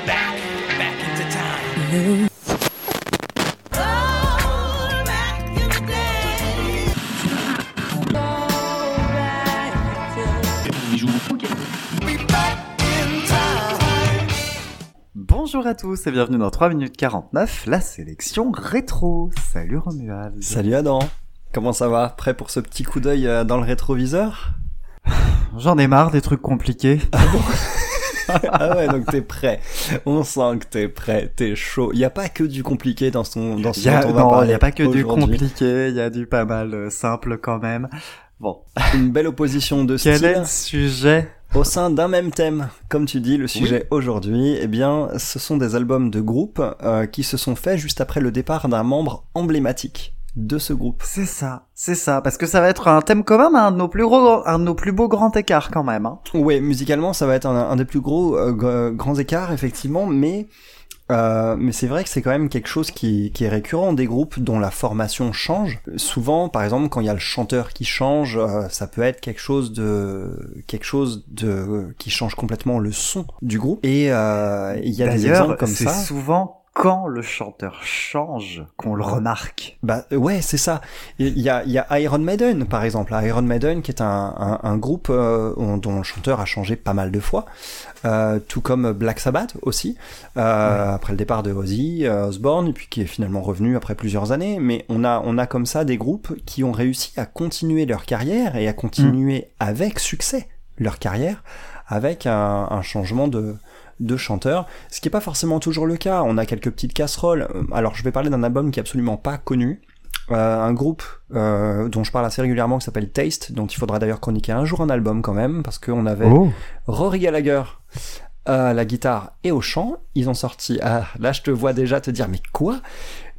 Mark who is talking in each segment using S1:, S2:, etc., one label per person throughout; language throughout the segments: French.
S1: me back, back into time.
S2: Bonjour à tous et bienvenue dans 3 minutes 49, la sélection rétro. Salut Romuald.
S3: Salut Adam, comment ça va? Prêt pour ce petit coup d'œil euh, dans le rétroviseur?
S2: J'en ai marre des trucs compliqués.
S3: Ah ouais, donc t'es prêt. On sent que t'es prêt, t'es chaud. Il y a pas que du compliqué dans son dans ce
S2: y a,
S3: dont on va
S2: non,
S3: parler
S2: il y a pas que du compliqué, il y a du pas mal euh, simple quand même. Bon,
S3: Une belle opposition de
S2: quel est
S3: style
S2: le sujet
S3: au sein d'un même thème. Comme tu dis, le sujet aujourd'hui, eh bien, ce sont des albums de groupe euh, qui se sont faits juste après le départ d'un membre emblématique de ce groupe.
S2: C'est ça, c'est ça, parce que ça va être un thème commun, mais un de nos plus gros, un de nos plus beaux grands écarts quand même. Hein.
S3: Ouais, musicalement, ça va être un, un des plus gros euh, gr- grands écarts, effectivement, mais euh, mais c'est vrai que c'est quand même quelque chose qui, qui est récurrent des groupes dont la formation change. Souvent, par exemple, quand il y a le chanteur qui change, euh, ça peut être quelque chose de quelque chose de qui change complètement le son du groupe. Et euh, il y a des exemples
S2: D'ailleurs,
S3: comme
S2: c'est
S3: ça.
S2: souvent quand le chanteur change qu'on le remarque.
S3: Bah euh, ouais, c'est ça. Il y a, il y a Iron Maiden, par exemple. Iron Maiden, qui est un, un, un groupe euh, dont le chanteur a changé pas mal de fois, euh, tout comme Black Sabbath aussi, euh, après le départ de Ozzy euh, Osbourne, et puis qui est finalement revenu après plusieurs années. Mais on a, on a comme ça des groupes qui ont réussi à continuer leur carrière et à continuer avec succès leur carrière avec un, un changement de, de chanteur, ce qui n'est pas forcément toujours le cas. On a quelques petites casseroles. Euh, Alors, je vais parler d'un album qui est absolument pas connu. Euh, un groupe euh, dont je parle assez régulièrement qui s'appelle Taste, dont il faudra d'ailleurs chroniquer un jour un album quand même, parce qu'on avait
S2: Oh,
S3: Rory Gallagher à la guitare et au chant. Ils ont sorti, ah là je te vois déjà te dire mais quoi?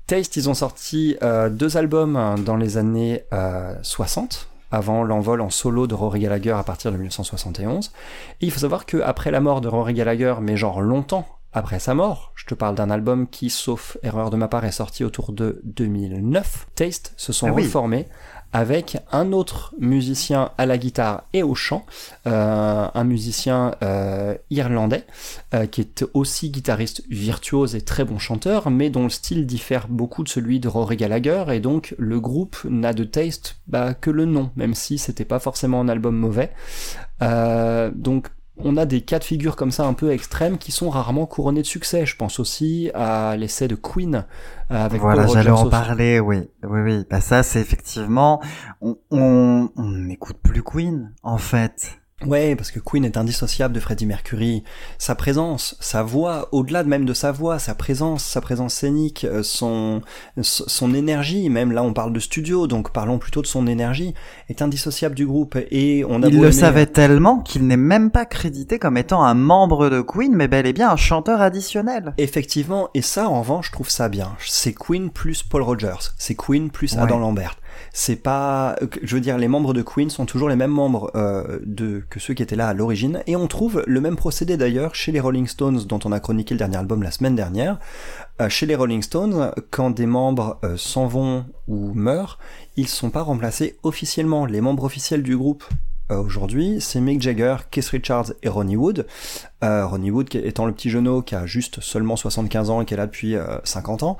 S3: Taste, ils ont sorti euh, deux albums dans les années euh, 60, avant l'envol en solo de Rory Gallagher à partir de 1971. Et il faut savoir que après la mort de Rory Gallagher, mais genre longtemps après sa mort, je te parle d'un album qui, sauf erreur de ma part, est sorti autour de 2009. Taste se sont
S2: Ah oui.
S3: reformés avec un autre musicien à la guitare et au chant, euh, un musicien euh, irlandais euh, qui est aussi guitariste virtuose et très bon chanteur, mais dont le style diffère beaucoup de celui de Rory Gallagher, et donc le groupe n'a de taste bah, que le nom, même si c'était pas forcément un album mauvais. Donc on a des cas de figure comme ça un peu extrêmes qui sont rarement couronnés de succès. Je pense aussi à l'essai de Queen euh, avec
S2: voilà, j'allais en parler, oui, oui, oui. Bah ça, c'est effectivement, on, on, on n'écoute plus Queen, en fait.
S3: Ouais, parce que Queen est indissociable de Freddie Mercury. Sa présence, sa voix, au-delà de même de sa voix, sa présence, sa présence scénique, euh, son, son énergie, même là on parle de studio, donc parlons plutôt de son énergie, est indissociable du groupe. Et on a
S2: Il le
S3: aimer-
S2: savait tellement qu'il n'est même pas crédité comme étant un membre de Queen, mais bel et bien un chanteur additionnel.
S3: Effectivement, et ça en revanche, je trouve ça bien. C'est Queen plus Paul Rogers, c'est Queen plus
S2: Ouais.
S3: Adam Lambert. C'est pas, je veux dire, les membres de Queen sont toujours les mêmes membres euh, de que ceux qui étaient là à l'origine, et on trouve le même procédé d'ailleurs chez les Rolling Stones, dont on a chroniqué le dernier album la semaine dernière. Euh, chez les Rolling Stones, quand des membres euh, s'en vont ou meurent, ils sont pas remplacés officiellement. Les membres officiels du groupe aujourd'hui, c'est Mick Jagger, Keith Richards et Ronnie Wood. Euh, Ronnie Wood étant le petit genou qui a juste seulement 75 ans et qui est là depuis euh, 50 ans.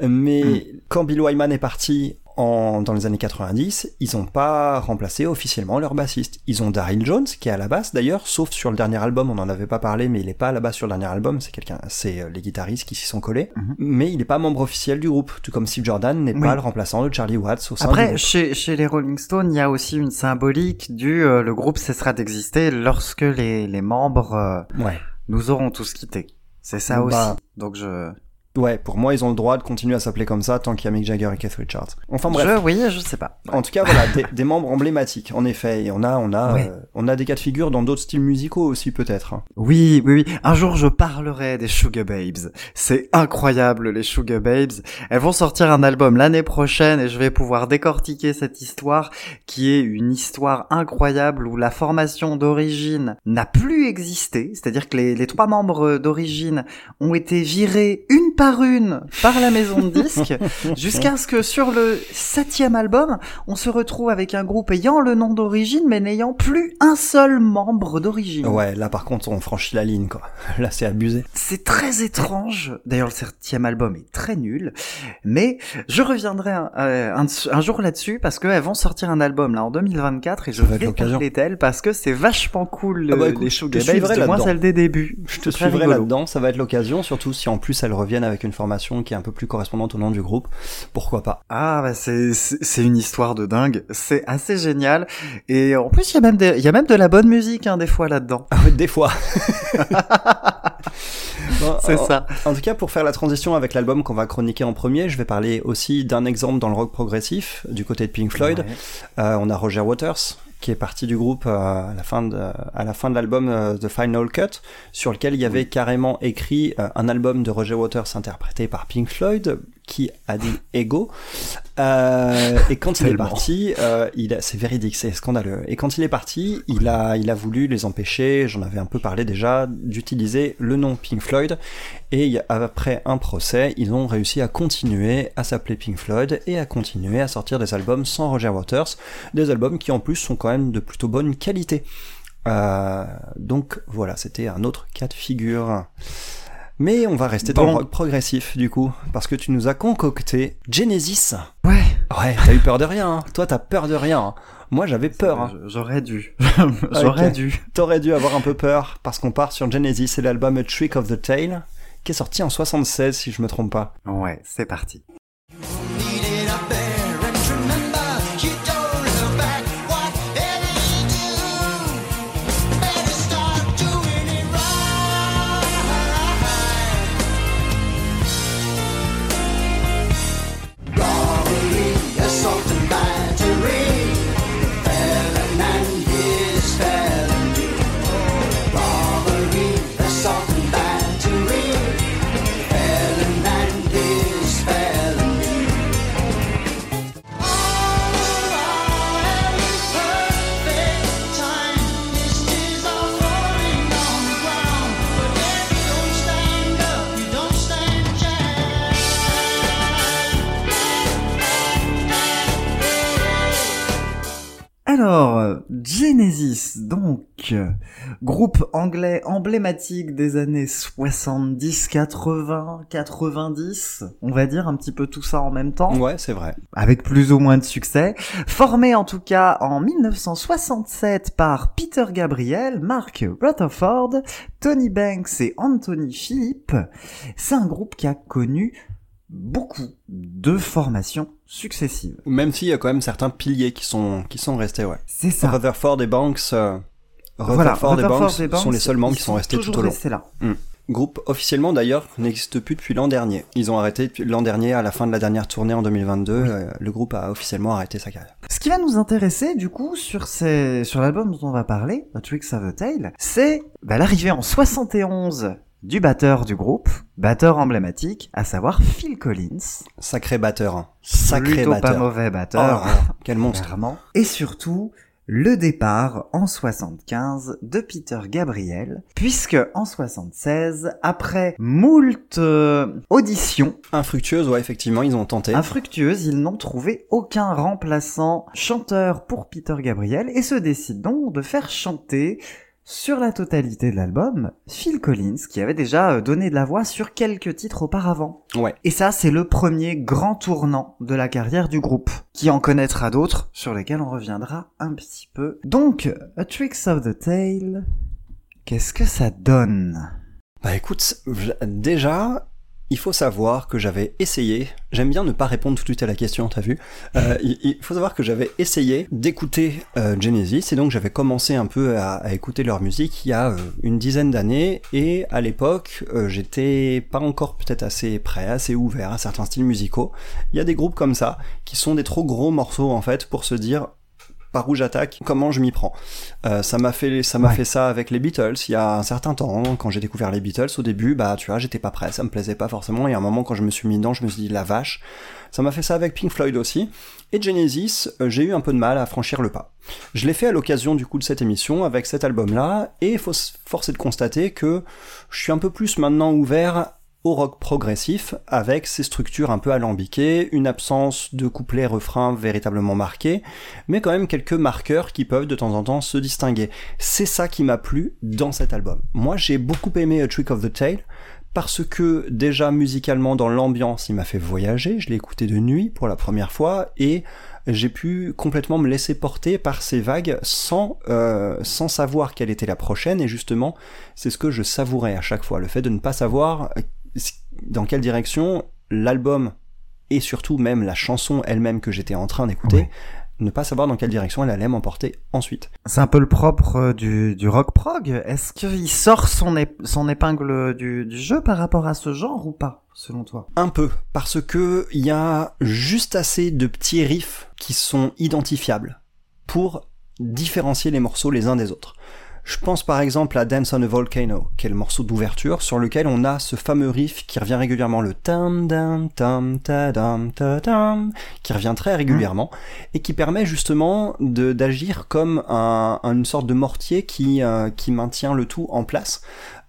S3: Mais quand Bill Wyman est parti en, dans les années 90, ils n'ont pas remplacé officiellement leur bassiste. Ils ont Daryl Jones qui est à la basse d'ailleurs, sauf sur le dernier album, on n'en avait pas parlé, mais il est pas à la basse sur le dernier album, c'est quelqu'un, c'est euh, les guitaristes qui s'y sont collés.
S2: Mhm.
S3: Mais il n'est pas membre officiel du groupe, tout comme Steve Jordan n'est
S2: Oui.
S3: pas le remplaçant de Charlie Watts au sein du
S2: Après,
S3: groupe.
S2: chez, chez les Rolling Stones, il y a aussi une symbolique du euh, le groupe cessera d'exister lorsque les, les membres euh,
S3: Ouais.
S2: nous auront tous quittés. C'est ça
S3: Bah,
S2: aussi. Donc je,
S3: Ouais, pour moi, ils ont le droit de continuer à s'appeler comme ça tant qu'il y a Mick Jagger et Keith Richards. Enfin bref.
S2: je, oui, je sais pas.
S3: En tout cas, voilà, des, des membres emblématiques, en effet. Et on a, on a, euh, on a des cas de figure dans d'autres styles musicaux aussi, peut-être.
S2: Oui, oui, oui. Un jour, je parlerai des Sugar Babes. C'est incroyable, les Sugar Babes. Elles vont sortir un album l'année prochaine et je vais pouvoir décortiquer cette histoire qui est une histoire incroyable où la formation d'origine n'a plus existé. C'est-à-dire que les, les trois membres d'origine ont été virés une par une par la maison de disques, jusqu'à ce que sur le septième album, on se retrouve avec un groupe ayant le nom d'origine, mais n'ayant plus un seul membre d'origine.
S3: Ouais, là par contre, on franchit la ligne, quoi. Là, c'est abusé.
S2: C'est très étrange. D'ailleurs, le septième album est très nul, mais je reviendrai un, un, un jour là-dessus parce qu'elles vont sortir un album là en 2024 et je vais parler d'elles parce que c'est vachement cool
S3: Ah bah écoute,
S2: les du moins
S3: là-dedans.
S2: celle des débuts.
S3: Je te suivrai là-dedans, ça va être l'occasion, surtout si en plus elles reviennent avec une formation qui est un peu plus correspondante au nom du groupe. Pourquoi pas?
S2: Ah bah c'est une histoire de dingue, c'est assez génial et en plus il y a même des, il y a même de la bonne musique hein, des fois là-dedans.
S3: Ah des fois. Bon,
S2: C'est
S3: en-
S2: ça.
S3: En tout cas, pour faire la transition avec l'album qu'on va chroniquer en premier, je vais parler aussi d'un exemple dans le rock progressif du côté de Pink Floyd.
S2: Ouais.
S3: Euh, on a Roger Waters qui est parti du groupe euh, à la fin de, à la fin de l'album euh, The Final Cut, sur lequel il y avait carrément écrit un album de Roger Waters interprété par Pink Floyd, qui a dit Ego. Euh, et quand il est parti, euh, il c'est véridique, c'est scandaleux. Et quand il est parti, il a, il a voulu les empêcher, j'en avais un peu parlé déjà, d'utiliser le nom Pink Floyd. Et après un procès, ils ont réussi à continuer à s'appeler Pink Floyd et à continuer à sortir des albums sans Roger Waters, des albums qui en plus sont quand même de plutôt bonne qualité. Euh, donc voilà, c'était un autre cas de figure. Mais on va rester dans le rock progressif du coup, parce que tu nous as concocté Genesis.
S2: Ouais.
S3: Ouais, t'as eu peur de rien. hein. Toi, t'as peur de rien. hein. Moi, j'avais peur. hein.
S2: J'aurais dû. J'aurais dû.
S3: T'aurais dû avoir un peu peur, parce qu'on part sur Genesis et l'album A Trick of the Tail, qui est sorti en 76 si je me trompe pas.
S2: Ouais, c'est parti. Genesis, donc, groupe anglais emblématique des années 70, 80, 90, on va dire un petit peu tout ça en même temps,
S3: Ouais, c'est vrai.
S2: avec plus ou moins de succès, formé en tout cas en 1967 par Peter Gabriel, Mark Rutherford, Tony Banks et Anthony Philippe. C'est un groupe qui a connu beaucoup de formations successives.
S3: Même s'il y a quand même certains piliers qui sont, qui sont restés, ouais.
S2: C'est ça.
S3: Rutherford et Banks, euh,
S2: Voilà,
S3: Rutherford, et, Banks
S2: et Banks,
S3: sont les seuls membres qui sont restés tout au long.
S2: restés là.
S3: Groupe officiellement d'ailleurs n'existe plus depuis l'an dernier. Ils ont arrêté l'an dernier à la fin de la dernière tournée en 2022. euh, le groupe a officiellement arrêté sa carrière.
S2: Ce qui va nous intéresser, du coup, sur ces, sur l'album dont on va parler, A Tricks of the Tail, c'est bah, l'arrivée en 71 du batteur du groupe, batteur emblématique, à savoir Phil Collins.
S3: Sacré batteur. hein. Sacré
S2: Plutôt
S3: batteur.
S2: pas mauvais
S3: Oh
S2: batteur,
S3: là là, quel monstre.
S2: clairement. Et surtout, le départ en 75 de Peter Gabriel, puisque en 76, après moult euh, auditions,
S3: Infructueuse, ouais, effectivement, ils ont tenté.
S2: Infructueuse, ils n'ont trouvé aucun remplaçant chanteur pour Peter Gabriel et se décident donc de faire chanter sur la totalité de l'album Phil Collins qui avait déjà euh, donné de la voix sur quelques titres auparavant.
S3: Ouais.
S2: Et ça, c'est le premier grand tournant de la carrière du groupe, qui en connaîtra d'autres sur lesquels on reviendra un petit peu. Donc, A Tricks of the Tail, qu'est-ce que ça donne?
S3: Bah écoute, déjà, il faut savoir que j'avais essayé, j'aime bien ne pas répondre tout de suite à la question, t'as vu Euh, il, il faut savoir que j'avais essayé d'écouter euh, Genesis, et donc j'avais commencé un peu à, à écouter leur musique il y a euh, une dizaine d'années, et à l'époque, euh, j'étais pas encore peut-être assez prêt, assez ouvert à certains styles musicaux. Il y a des groupes comme ça, qui sont des trop gros morceaux en fait, pour se dire par où j'attaque, comment je m'y prends. Euh, ça m'a fait, ça m'a
S2: Ouais.
S3: fait ça avec les Beatles il y a un certain temps. Quand j'ai découvert les Beatles, au début, bah tu vois, j'étais pas prêt, ça me plaisait pas forcément. Et à un moment, quand je me suis mis dedans, je me suis dit la vache. Ça m'a fait ça avec Pink Floyd aussi. Et Genesis, euh, j'ai eu un peu de mal à franchir le pas. Je l'ai fait à l'occasion du coup de cette émission avec cet album-là, et faut s- force est de constater que je suis un peu plus maintenant ouvert au rock progressif avec ses structures un peu alambiquées, une absence de couplet refrain véritablement marqué, mais quand même quelques marqueurs qui peuvent de temps en temps se distinguer. C'est ça qui m'a plu dans cet album. Moi j'ai beaucoup aimé A Trick of the Tail parce que déjà musicalement dans l'ambiance il m'a fait voyager, je l'ai écouté de nuit pour la première fois et j'ai pu complètement me laisser porter par ces vagues sans euh, sans savoir quelle était la prochaine et justement c'est ce que je savourais à chaque fois le fait de ne pas savoir dans quelle direction l'album et surtout même la chanson elle-même que j'étais en train d'écouter, ne pas savoir dans quelle direction elle allait m'emporter ensuite.
S2: C'est un peu le propre euh, du, du rock prog. Est-ce qu'il sort son, ép- son épingle du, du jeu par rapport à ce genre ou pas, selon toi?
S3: Un peu, parce que il y a juste assez de petits riffs qui sont identifiables pour différencier les morceaux les uns des autres. Je pense par exemple à Dance on a Volcano, qui est le morceau d'ouverture, sur lequel on a ce fameux riff qui revient régulièrement, le tam dam tam ta dam ta tam, qui revient très régulièrement, et qui permet justement d'agir comme un, une sorte de mortier qui, euh, qui maintient le tout en place,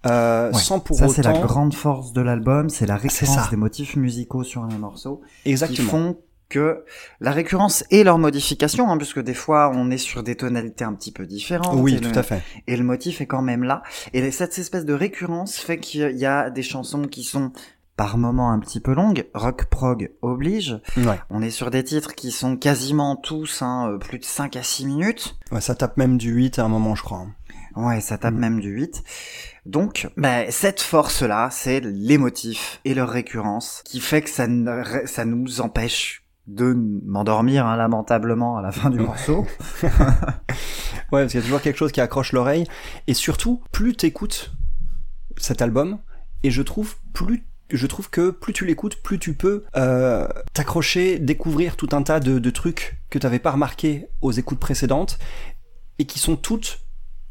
S3: euh,
S2: Ouais.
S3: sans pour
S2: Ça,
S3: autant...
S2: c'est la grande force de l'album, c'est la
S3: C'est
S2: récurrence des motifs musicaux sur les morceaux
S3: Exactement.
S2: qui font que la récurrence et leur modification, hein, puisque des fois on est sur des tonalités un petit peu différentes.
S3: Oui, tout
S2: le-
S3: à fait.
S2: Et le motif est quand même là. Et cette espèce de récurrence fait qu'il y a des chansons qui sont par moments un petit peu longues. Rock prog oblige.
S3: Ouais.
S2: On est sur des titres qui sont quasiment tous hein, euh, plus de 5 à 6 minutes.
S3: Ouais, ça tape même du 8 à un moment, je crois.
S2: Ouais, ça tape
S3: Mm.
S2: même du 8. Donc, bah, cette force-là, c'est les motifs et leur récurrence qui fait que ça, ça nous empêche de m'endormir hein, lamentablement à la fin du morceau.
S3: Ouais, parce qu'il y a toujours quelque chose qui accroche l'oreille. Et surtout, plus t'écoutes cet album, et je trouve plus je trouve que plus tu l'écoutes, plus tu peux euh, t'accrocher, découvrir tout un tas de, de trucs que t'avais pas remarqué aux écoutes précédentes et qui sont toutes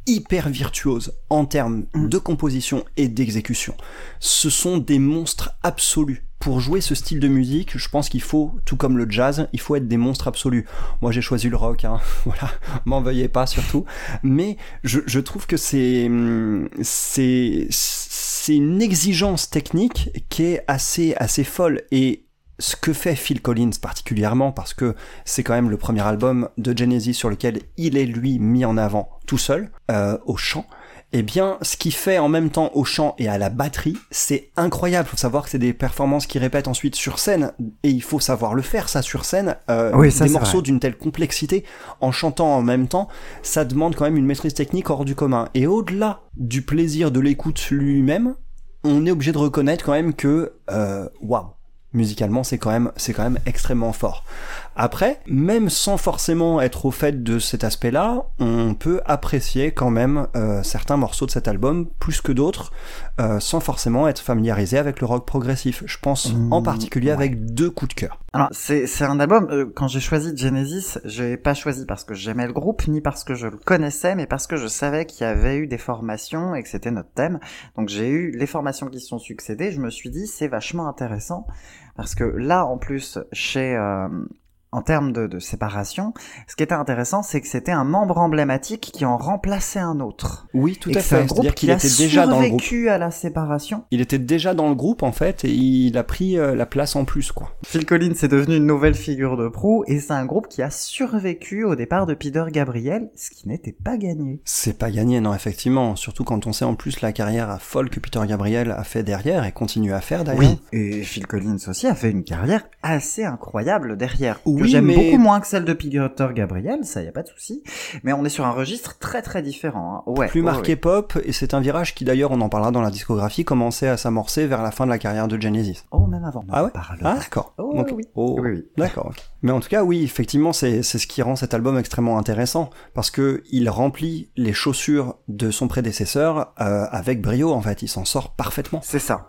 S3: hyper virtuoses en termes
S2: Mm.
S3: de composition et d'exécution. Ce sont des monstres absolus. Pour jouer ce style de musique, je pense qu'il faut, tout comme le jazz, il faut être des monstres absolus. Moi j'ai choisi le rock, hein. voilà, m'en veuillez pas surtout. Mais je, je trouve que c'est c'est c'est une exigence technique qui est assez assez folle et ce que fait Phil Collins particulièrement parce que c'est quand même le premier album de Genesis sur lequel il est lui mis en avant tout seul euh, au chant. Eh bien, ce qu'il fait en même temps au chant et à la batterie, c'est incroyable. Faut savoir que c'est des performances qui répètent ensuite sur scène, et il faut savoir le faire, ça, sur scène. Euh,
S2: Oui, ça,
S3: des morceaux d'une telle complexité, en chantant en même temps, ça demande quand même une maîtrise technique hors du commun. Et au-delà du plaisir de l'écoute lui-même, on est obligé de reconnaître quand même que, euh, waouh, musicalement, c'est quand même, c'est quand même extrêmement fort. Après, même sans forcément être au fait de cet aspect-là, on peut apprécier quand même euh, certains morceaux de cet album plus que d'autres, euh, sans forcément être familiarisé avec le rock progressif. Je pense en
S2: Mmh,
S3: particulier
S2: ouais.
S3: avec deux coups de cœur.
S2: Alors, c'est, c'est un album, euh, quand j'ai choisi Genesis, j'ai pas choisi parce que j'aimais le groupe, ni parce que je le connaissais, mais parce que je savais qu'il y avait eu des formations et que c'était notre thème. Donc j'ai eu les formations qui se sont succédées, je me suis dit, c'est vachement intéressant, parce que là, en plus, chez... en termes de, de séparation, ce qui était intéressant, c'est que c'était un membre emblématique qui en remplaçait un autre.
S3: Oui, tout
S2: et
S3: à
S2: que c'est un
S3: fait.
S2: groupe
S3: C'est-à-dire
S2: qui a
S3: était déjà dans le groupe.
S2: survécu à la séparation.
S3: Il était déjà dans le groupe en fait et il a pris euh, la place en plus quoi.
S2: Phil Collins est devenu une nouvelle figure de proue et c'est un groupe qui a survécu au départ de Peter Gabriel, ce qui n'était pas gagné.
S3: C'est pas gagné non effectivement, surtout quand on sait en plus la carrière folle que Peter Gabriel a fait derrière et continue à faire d'ailleurs.
S2: Et Phil Collins aussi a fait une carrière assez incroyable derrière. Que
S3: Oui,
S2: j'aime
S3: mais-
S2: beaucoup moins que celle de Peter Gabriel, ça y a pas de souci. Mais on est sur un registre très très différent. hein. Ouais.
S3: Plus
S2: ouais,
S3: marqué
S2: ouais.
S3: pop et c'est un virage qui d'ailleurs on en parlera dans la discographie commençait à s'amorcer vers la fin de la carrière de Genesis.
S2: Oh, même avant.
S3: Ah ouais. Ah d'accord.
S2: Oh, oui.
S3: Oh,
S2: Oui, oui.
S3: D'accord. Mais en tout cas, oui, effectivement, c'est c'est ce qui rend cet album extrêmement intéressant parce que il remplit les chaussures de son prédécesseur euh, avec brio. En fait, il s'en sort parfaitement.
S2: C'est ça.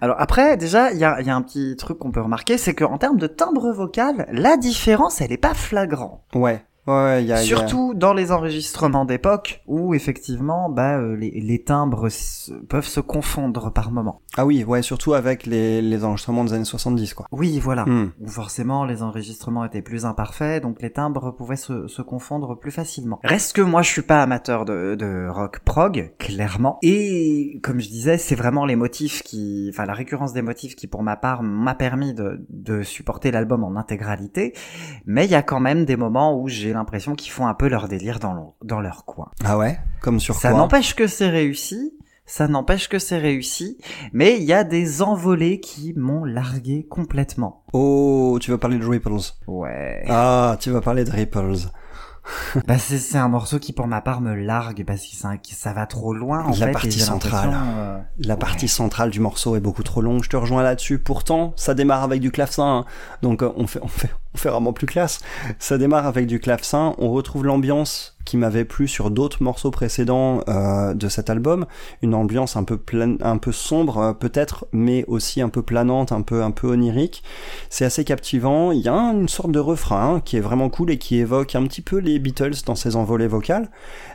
S2: Alors après, déjà, il y a, un petit truc qu'on peut remarquer, c'est qu'en termes de timbre vocal, la différence, elle est pas flagrante.
S3: Ouais. Ouais, y a, il y a-
S2: Surtout dans les enregistrements d'époque où effectivement bah, euh, les, les timbres peuvent se confondre par moment.
S3: Ah oui, ouais, surtout avec les, les enregistrements des années 70, quoi.
S2: Oui, voilà.
S3: Hmm.
S2: Où forcément les enregistrements étaient plus imparfaits, donc les timbres pouvaient se, se confondre plus facilement. Reste que moi je suis pas amateur de, de rock prog, clairement. Et comme je disais, c'est vraiment les motifs qui, enfin la récurrence des motifs qui pour ma part m'a permis de, de supporter l'album en intégralité. Mais il y a quand même des moments où j'ai l'impression qu'ils font un peu leur délire dans leur, dans leur coin.
S3: Ah ouais? Comme sur
S2: Ça
S3: quoi?
S2: n'empêche que c'est réussi. Ça n'empêche que c'est réussi, mais il y a des envolées qui m'ont largué complètement.
S3: Oh, tu vas parler de Ripples?
S2: Ouais.
S3: Ah, tu vas parler de Ripples.
S2: Bah c'est c'est un morceau qui pour ma part me largue parce que ça, va trop loin en
S3: La
S2: fait.
S3: partie centrale.
S2: euh,
S3: La
S2: Ouais.
S3: partie centrale du morceau est beaucoup trop longue, je te rejoins là-dessus. Pourtant, ça démarre avec du clavecin, hein. donc euh, on fait, on fait, on fait vraiment plus classe. Ça démarre avec du clavecin, on retrouve l'ambiance qui m'avait plu sur d'autres morceaux précédents euh, de cet album, une ambiance un peu sombre euh, peut-être, mais aussi un peu planante, un peu, un peu onirique. C'est assez captivant. Il y a une sorte de refrain qui est vraiment cool et qui évoque un petit peu les Beatles dans ses envolées vocales,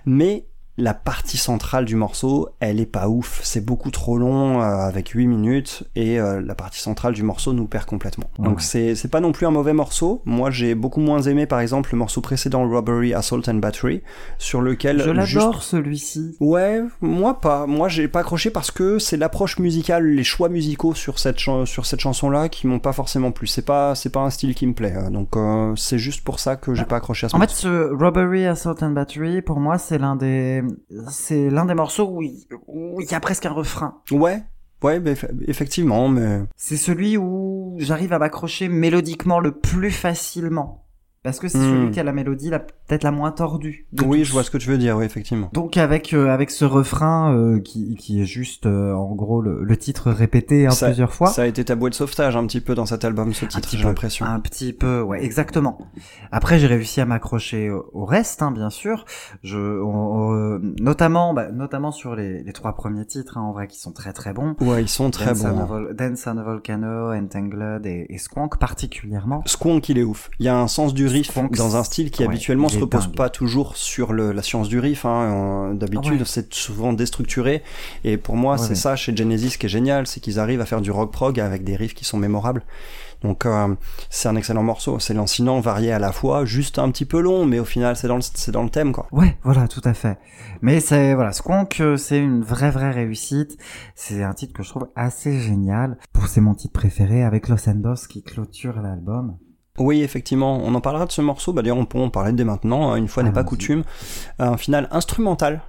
S3: mais la partie centrale du morceau, elle est pas ouf. C'est beaucoup trop long, euh, avec 8 minutes, et euh, la partie centrale du morceau nous perd complètement.
S2: Ouais.
S3: Donc c'est c'est pas non plus un mauvais morceau. Moi, j'ai beaucoup moins aimé, par exemple, le morceau précédent, Robbery, Assault and Battery, sur lequel...
S2: Je
S3: juste-
S2: l'adore celui-ci.
S3: Ouais, moi pas. Moi j'ai pas accroché parce que c'est l'approche musicale, les choix musicaux sur cette chan- sur cette chanson là qui m'ont pas forcément plu. C'est pas c'est pas un style qui me plaît. euh, Donc euh, c'est juste pour ça que j'ai pas accroché à ce
S2: En fait, ce Robbery, Assault and Battery, pour moi, c'est l'un des, c'est l'un des morceaux où il, où il y a presque un refrain.
S3: Ouais. Ouais, bah, eff- effectivement, mais
S2: C'est celui où j'arrive à m'accrocher mélodiquement le plus facilement. Parce que c'est
S3: Hmm.
S2: celui qui a la mélodie la, peut-être la moins tordue.
S3: oui,
S2: tous.
S3: je vois ce que tu veux dire, oui, effectivement.
S2: Donc avec euh, avec ce refrain euh, qui qui est juste euh, en gros le, le titre répété hein,
S3: Ça-
S2: plusieurs fois.
S3: Ça a été ta bouée de sauvetage un petit peu dans cet album, ce titre, j'ai l'impression.
S2: un petit peu, ouais, exactement. Après, j'ai réussi à m'accrocher au, reste, hein, bien sûr. Je, on- on- notamment, bah, notamment sur les, les trois premiers titres, hein, en vrai, qui sont très très bons.
S3: Ouais, ils sont très
S2: Dance,
S3: bons.
S2: on. Vol- Dance on a Volcano, Entangled et, et Squonk particulièrement.
S3: Squonk, il est ouf. Il y a un sens du riff
S2: Squonk,
S3: dans un style qui
S2: ouais,
S3: habituellement se repose
S2: dingue.
S3: pas toujours sur le, la science du riff. Hein. Euh, D'habitude,
S2: Ouais.
S3: c'est souvent déstructuré. Et pour moi,
S2: Ouais,
S3: c'est
S2: ouais.
S3: ça chez Genesis qui est génial, c'est qu'ils arrivent à faire du rock prog avec des riffs qui sont mémorables. Donc euh, c'est un excellent morceau. C'est lancinant, varié à la fois, juste un petit peu long, mais au final, c'est dans le, c'est dans le thème, quoi.
S2: Ouais, voilà, tout à fait. Mais c'est voilà, Squonk, euh, c'est une vraie vraie réussite. C'est un titre que je trouve assez génial. Pour c'est mon titre préféré avec Los Boss qui clôture l'album.
S3: Oui, effectivement, on en parlera de ce morceau. Bah, d'ailleurs, on peut en parler dès maintenant. hein, Une fois n'est pas coutume. Un final instrumental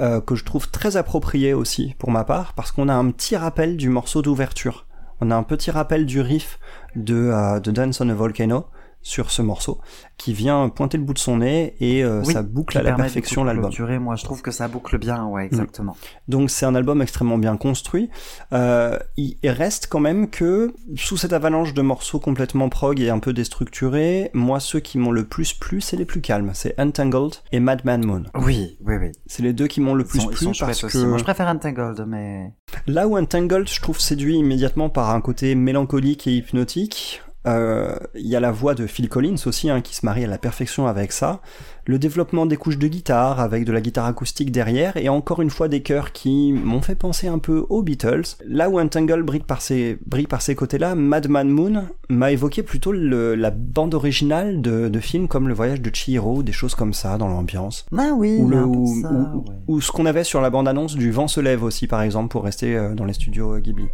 S3: euh, que je trouve très approprié aussi pour ma part, parce qu'on a un petit rappel du morceau d'ouverture. On a un petit rappel du riff de, euh, de Dance on a Volcano sur ce morceau, qui vient pointer le bout de son nez et euh,
S2: Oui,
S3: ça boucle à la perfection l'album.
S2: Moi, je trouve que ça boucle bien, ouais, exactement.
S3: Donc c'est un album extrêmement bien construit. Euh, il reste quand même que sous cette avalanche de morceaux complètement prog et un peu déstructurés, moi ceux qui m'ont le plus plu, c'est les plus calmes. C'est Entangled et Madman Moon.
S2: Oui, oui, oui.
S3: C'est les deux qui m'ont le plus
S2: sont,
S3: plu parce que
S2: aussi. Moi, je préfère Entangled, mais
S3: là où Entangled, je trouve séduit immédiatement par un côté mélancolique et hypnotique. Euh, Il y a la voix de Phil Collins aussi hein, qui se marie à la perfection avec ça. Le développement des couches de guitare avec de la guitare acoustique derrière et encore une fois des chœurs qui m'ont fait penser un peu aux Beatles. Là où Entangled brille par ces, brille par ces côtés-là, Madman Moon m'a évoqué plutôt le- la bande originale de, de films comme Le Voyage de Chihiro, des choses comme ça dans l'ambiance.
S2: ah oui,
S3: Ou, le, ou,
S2: ça,
S3: ou-
S2: ouais.
S3: ou ce qu'on avait sur la bande-annonce du Vent se lève aussi, par exemple, pour rester euh, dans les studios euh, Ghibli.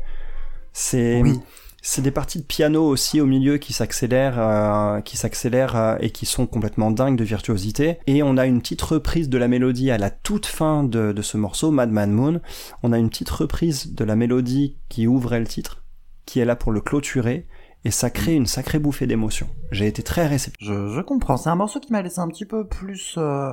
S3: C'est
S2: Oui.
S3: C'est des parties de piano aussi au milieu qui s'accélèrent, euh, qui s'accélèrent euh, et qui sont complètement dingues de virtuosité. Et on a une petite reprise de la mélodie à la toute fin de, ce morceau, Madman Moon. On a une petite reprise de la mélodie qui ouvrait le titre, qui est là pour le clôturer. Et ça crée une sacrée bouffée d'émotion. J'ai été très réceptif.
S2: Je, je comprends. C'est un morceau qui m'a laissé un petit peu plus euh,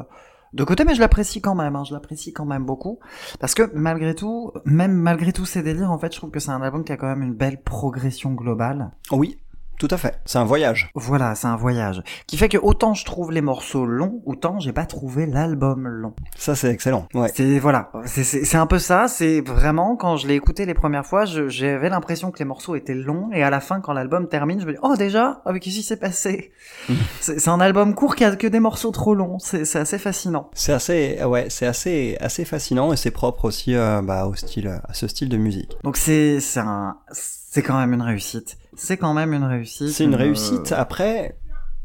S2: de côté, mais je l'apprécie quand même. Hein, je l'apprécie quand même beaucoup parce que malgré tout, même malgré tous ces délires, en fait, je trouve que c'est un album qui a quand même une belle progression globale.
S3: Oui, Tout à fait. C'est un voyage.
S2: Voilà, c'est un voyage. Qui fait que autant je trouve les morceaux longs, autant j'ai pas trouvé l'album long.
S3: Ça, c'est excellent. Ouais.
S2: C'est voilà, c'est- un peu ça. C'est vraiment quand je l'ai écouté les premières fois, j'avais l'impression que les morceaux étaient longs et à la fin, quand l'album termine, je me dis oh déjà, ah, mais qu'est-ce qui s'est passé? C'est un album court qui a que des morceaux trop longs. C'est c'est assez fascinant.
S3: C'est assez, ouais, c'est assez, assez fascinant et c'est propre aussi euh, bah, au style, à ce style de musique.
S2: Donc c'est c'est un c'est quand même une réussite. C'est quand même une réussite.
S3: C'est une
S2: Euh,
S3: réussite. Après,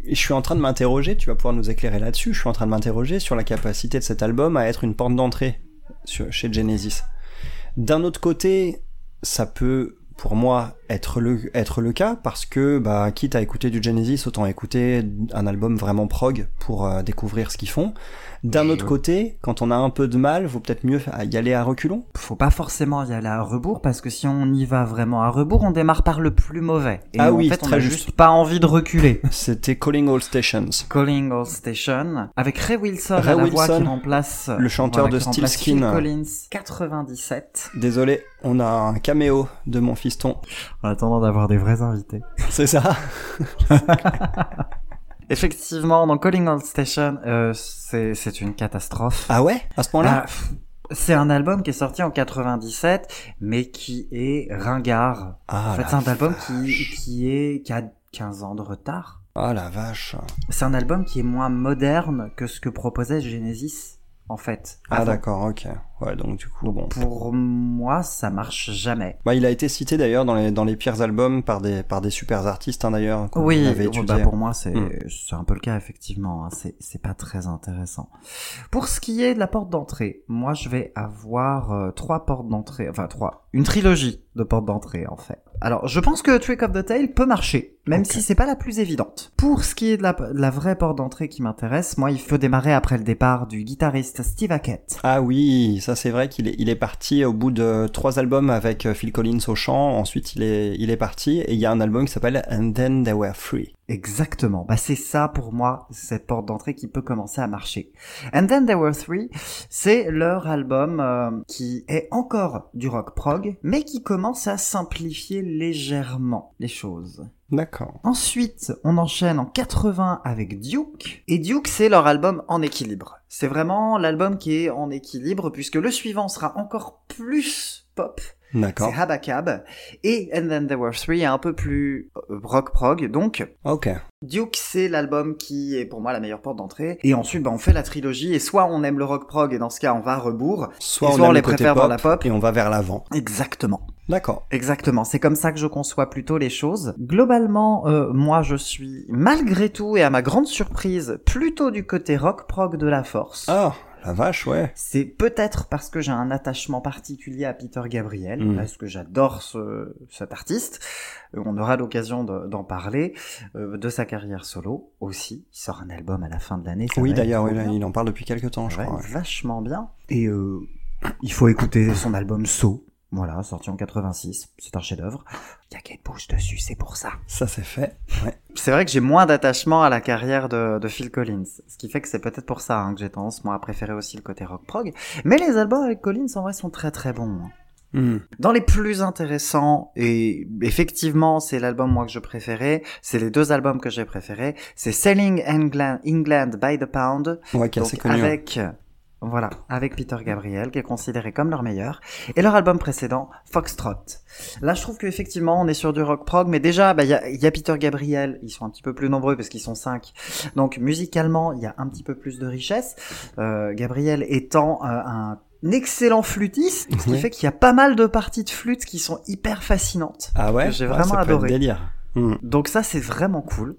S3: je suis en train de m'interroger, tu vas pouvoir nous éclairer là-dessus, je suis en train de m'interroger sur la capacité de cet album à être une porte d'entrée chez Genesis. D'un autre côté, ça peut, pour moi, être le, être le cas, parce que, bah, quitte à écouter du Genesis, autant écouter un album vraiment prog pour euh, découvrir ce qu'ils font. D'un autre côté, quand on a un peu de mal, vaut peut-être mieux y aller à reculons.
S2: Faut pas forcément y aller à rebours parce que si on y va vraiment à rebours, on démarre par le plus mauvais. Et
S3: Ah
S2: en
S3: oui,
S2: fait, on
S3: très
S2: a
S3: juste.
S2: juste pas envie de reculer.
S3: C'était Calling All Stations.
S2: Calling All Station avec Ray Wilson
S3: Ray
S2: à la voix
S3: Wilson,
S2: qui remplace
S3: le chanteur
S2: voilà,
S3: de Steel Skin.
S2: Collins 97
S3: Désolé, on a un caméo de mon fiston.
S2: En attendant d'avoir des vrais invités.
S3: C'est ça
S2: Effectivement, dans Calling All Station, euh, c'est une catastrophe.
S3: Ah ouais? À ce point-là?
S2: Ah, c'est un album qui est sorti en 97, mais qui est ringard.
S3: Ah
S2: en fait, c'est un album qui, qui est qui a 15 ans de retard.
S3: Ah la vache.
S2: C'est un album qui est moins moderne que ce que proposait Genesis, en fait.
S3: Ah d'accord, ok. Ouais, donc du coup, bon.
S2: Pour moi, ça marche jamais.
S3: Bah, il a été cité d'ailleurs dans les, dans les pires albums par des, par des super artistes hein, d'ailleurs.
S2: Oui,
S3: avait
S2: oh, bah, pour moi, c'est c'est un peu le cas, effectivement. hein. C'est c'est pas très intéressant. Pour ce qui est de la porte d'entrée, moi, je vais avoir euh, trois portes d'entrée, enfin trois, une trilogie de portes d'entrée, en fait. Alors, je pense que Trick of the Tail peut marcher, même si c'est pas la plus évidente. Pour ce qui est de la, de la vraie porte d'entrée qui m'intéresse, moi, il faut démarrer après le départ du guitariste Steve Hackett.
S3: Ah oui, ça c'est vrai qu'il est, il est parti au bout de trois albums avec euh, Phil Collins au chant. Ensuite, il est, il est parti et il y a un album qui s'appelle And Then They Were Free.
S2: Exactement. Bah, c'est ça pour moi, cette porte d'entrée qui peut commencer à marcher. And Then There Were Three, c'est leur album euh, qui est encore du rock prog, mais qui commence à simplifier légèrement les choses.
S3: D'accord.
S2: Ensuite, on enchaîne en 80 avec Duke. Et Duke, c'est leur album en équilibre. C'est vraiment l'album qui est en équilibre, puisque le suivant sera encore plus pop.
S3: D'accord.
S2: C'est Habakab. Et And Then There Were Three est un peu plus euh, rock prog, donc
S3: Ok.
S2: Duke, c'est l'album qui est pour moi la meilleure porte d'entrée. Et ensuite, bah, on fait la trilogie. Et soit on aime le rock prog, et dans ce cas, on va à rebours.
S3: Soit
S2: Et
S3: on,
S2: soit on
S3: aime
S2: les préfère dans la pop.
S3: et on va vers l'avant.
S2: Exactement.
S3: D'accord.
S2: Exactement. C'est comme ça que je conçois plutôt les choses. Globalement, euh, moi, je suis, malgré tout, et à ma grande surprise, plutôt du côté rock prog de la force.
S3: Ah, la vache, ouais.
S2: C'est peut-être parce que j'ai un attachement particulier à Peter Gabriel,
S3: Mm.
S2: parce que j'adore ce, cet artiste. Euh, On aura l'occasion de- d'en parler, euh, de sa carrière solo aussi. Il sort un album à la fin de l'année.
S3: Oui, d'ailleurs, oui, il en parle depuis quelques temps, je
S2: va
S3: crois. ouais.
S2: vachement bien. Et euh, il faut écouter son album So. Voilà, sorti en 86. C'est un chef-d'œuvre. Il y a Kate Bush dessus, c'est pour ça.
S3: Ça, c'est fait. Ouais.
S2: C'est vrai que j'ai moins d'attachement à la carrière de, de Phil Collins. Ce qui fait que c'est peut-être pour ça hein, que j'ai tendance, moi, à préférer aussi le côté rock prog. Mais les albums avec Collins, en vrai, sont très très bons. hein.
S3: Hmm.
S2: Dans les plus intéressants, et effectivement, c'est l'album moi que je préférais, c'est les deux albums que j'ai préférés, c'est Selling England, England by the Pound,
S3: Ouais, qui est
S2: donc
S3: assez connu. hein.
S2: Voilà, avec Peter Gabriel, qui est considéré comme leur meilleur, et leur album précédent, Foxtrot. Là, je trouve qu'effectivement, on est sur du rock prog, mais déjà, bah, il y, a, y a Peter Gabriel, ils sont un petit peu plus nombreux parce qu'ils sont cinq. Donc, musicalement, il y a un petit peu plus de richesse. Euh, Gabriel étant euh, un excellent flûtiste, ce qui
S3: Ouais.
S2: fait qu'il y a pas mal de parties de flûte qui sont hyper fascinantes.
S3: Ah ouais?
S2: J'ai
S3: Ouais,
S2: vraiment
S3: ça peut être
S2: adoré.
S3: délire. Hmm.
S2: Donc ça, c'est vraiment cool.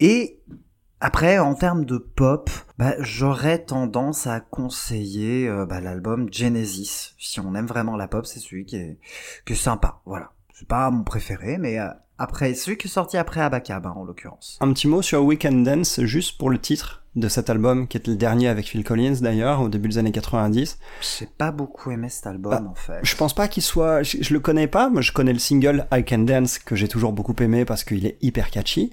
S2: Et après, en termes de pop, bah, j'aurais tendance à conseiller euh, bah, l'album Genesis. Si on aime vraiment la pop, c'est celui qui est, qui sympa. Voilà. C'est pas mon préféré, mais euh, après, celui qui est sorti après Abacab, hein, en l'occurrence.
S3: Un petit mot sur Weekend Dance, juste pour le titre de cet album, qui était le dernier avec Phil Collins d'ailleurs, au début des années 90.
S2: J'ai pas beaucoup aimé cet album,
S3: Bah,
S2: en fait.
S3: Je pense pas qu'il soit, je, je le connais pas, moi je connais le single I Can Dance que j'ai toujours beaucoup aimé parce qu'il est hyper catchy,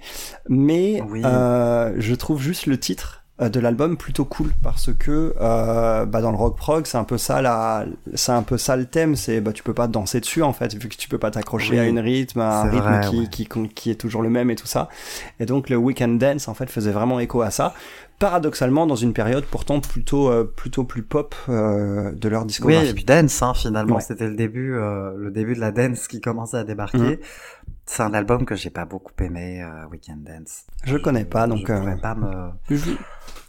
S3: mais
S2: Oui.
S3: euh, je trouve juste le titre euh, de l'album plutôt cool parce que euh, bah dans le rock prog c'est un peu ça la c'est un peu ça le thème c'est bah tu peux pas danser dessus en fait vu que tu peux pas t'accrocher
S2: Oui,
S3: à une rythme à un rythme
S2: vrai,
S3: qui,
S2: ouais.
S3: qui qui est toujours le même et tout ça et donc le weekend dance en fait faisait vraiment écho à ça paradoxalement dans une période pourtant plutôt euh, plutôt plus pop euh, de leur
S2: Oui,
S3: discographie
S2: et puis dance, hein, finalement,
S3: Ouais.
S2: c'était le début, euh, le début de la dance qui commençait à débarquer.
S3: Mhm.
S2: C'est un album que j'ai pas beaucoup aimé, euh, Weekend Dance.
S3: je connais pas donc
S2: je
S3: euh,
S2: pourrais pas me.
S3: je,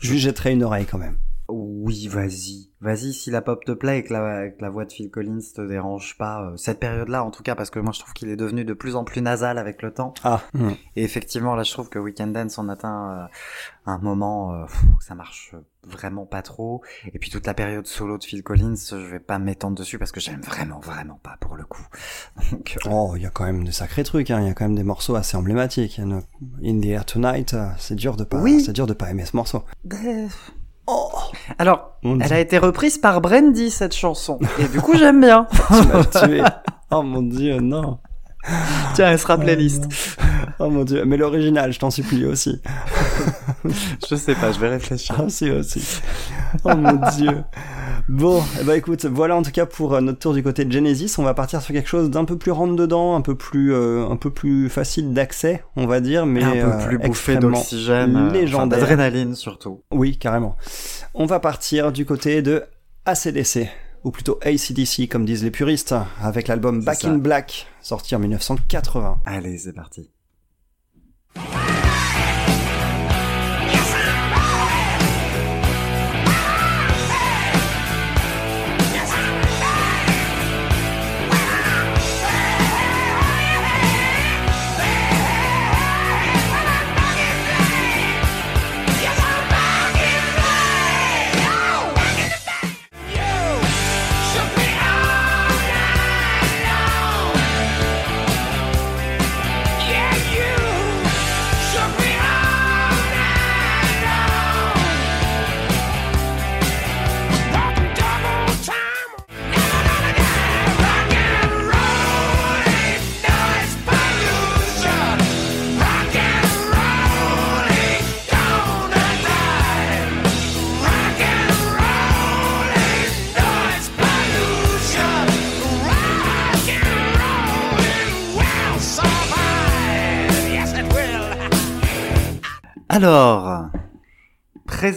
S3: je lui jetterai une oreille quand même
S2: Oui, vas-y, vas-y. Si la pop te plaît et que la, que la voix de Phil Collins te dérange pas, euh, cette période-là, en tout cas, parce que moi je trouve qu'il est devenu de plus en plus nasal avec le temps.
S3: ah hmm.
S2: Et effectivement, là, je trouve que Weekend Dance on atteint euh, un moment euh, pff, ça marche vraiment pas trop. Et puis toute la période solo de Phil Collins, je vais pas m'étendre dessus parce que j'aime vraiment, vraiment pas pour le coup. Donc, euh,
S3: Oh, il y a quand même des sacrés trucs, hein. il y a quand même des morceaux assez emblématiques. In the Air Tonight, c'est dur de pas,
S2: Oui.
S3: c'est dur de pas aimer ce morceau.
S2: bref.
S3: Oh,
S2: Alors,
S3: mon
S2: elle
S3: dieu,
S2: a été reprise par Brandy cette chanson, et du coup j'aime bien.
S3: tu m'as tué. Oh mon dieu, non.
S2: Tiens, elle sera playlist.
S3: Oh mon dieu, mais l'original, je t'en supplie aussi.
S2: Je sais pas, je vais réfléchir.
S3: Ah si aussi. Oh mon dieu. Bon, ben écoute, voilà en tout cas pour euh, notre tour du côté de Genesis. On va partir sur quelque chose d'un peu plus rentre dedans, un peu plus, euh, un peu plus facile d'accès, on va dire, mais
S2: un peu
S3: euh,
S2: plus bouffé
S3: extrêmement
S2: d'oxygène, euh,
S3: légendaire.
S2: d'adrénaline surtout.
S3: Oui, carrément. On va partir du côté de ACDC, ou plutôt ACDC comme disent les puristes, avec l'album Back
S2: ça.
S3: in Black, sorti en 1980.
S2: Allez, c'est parti.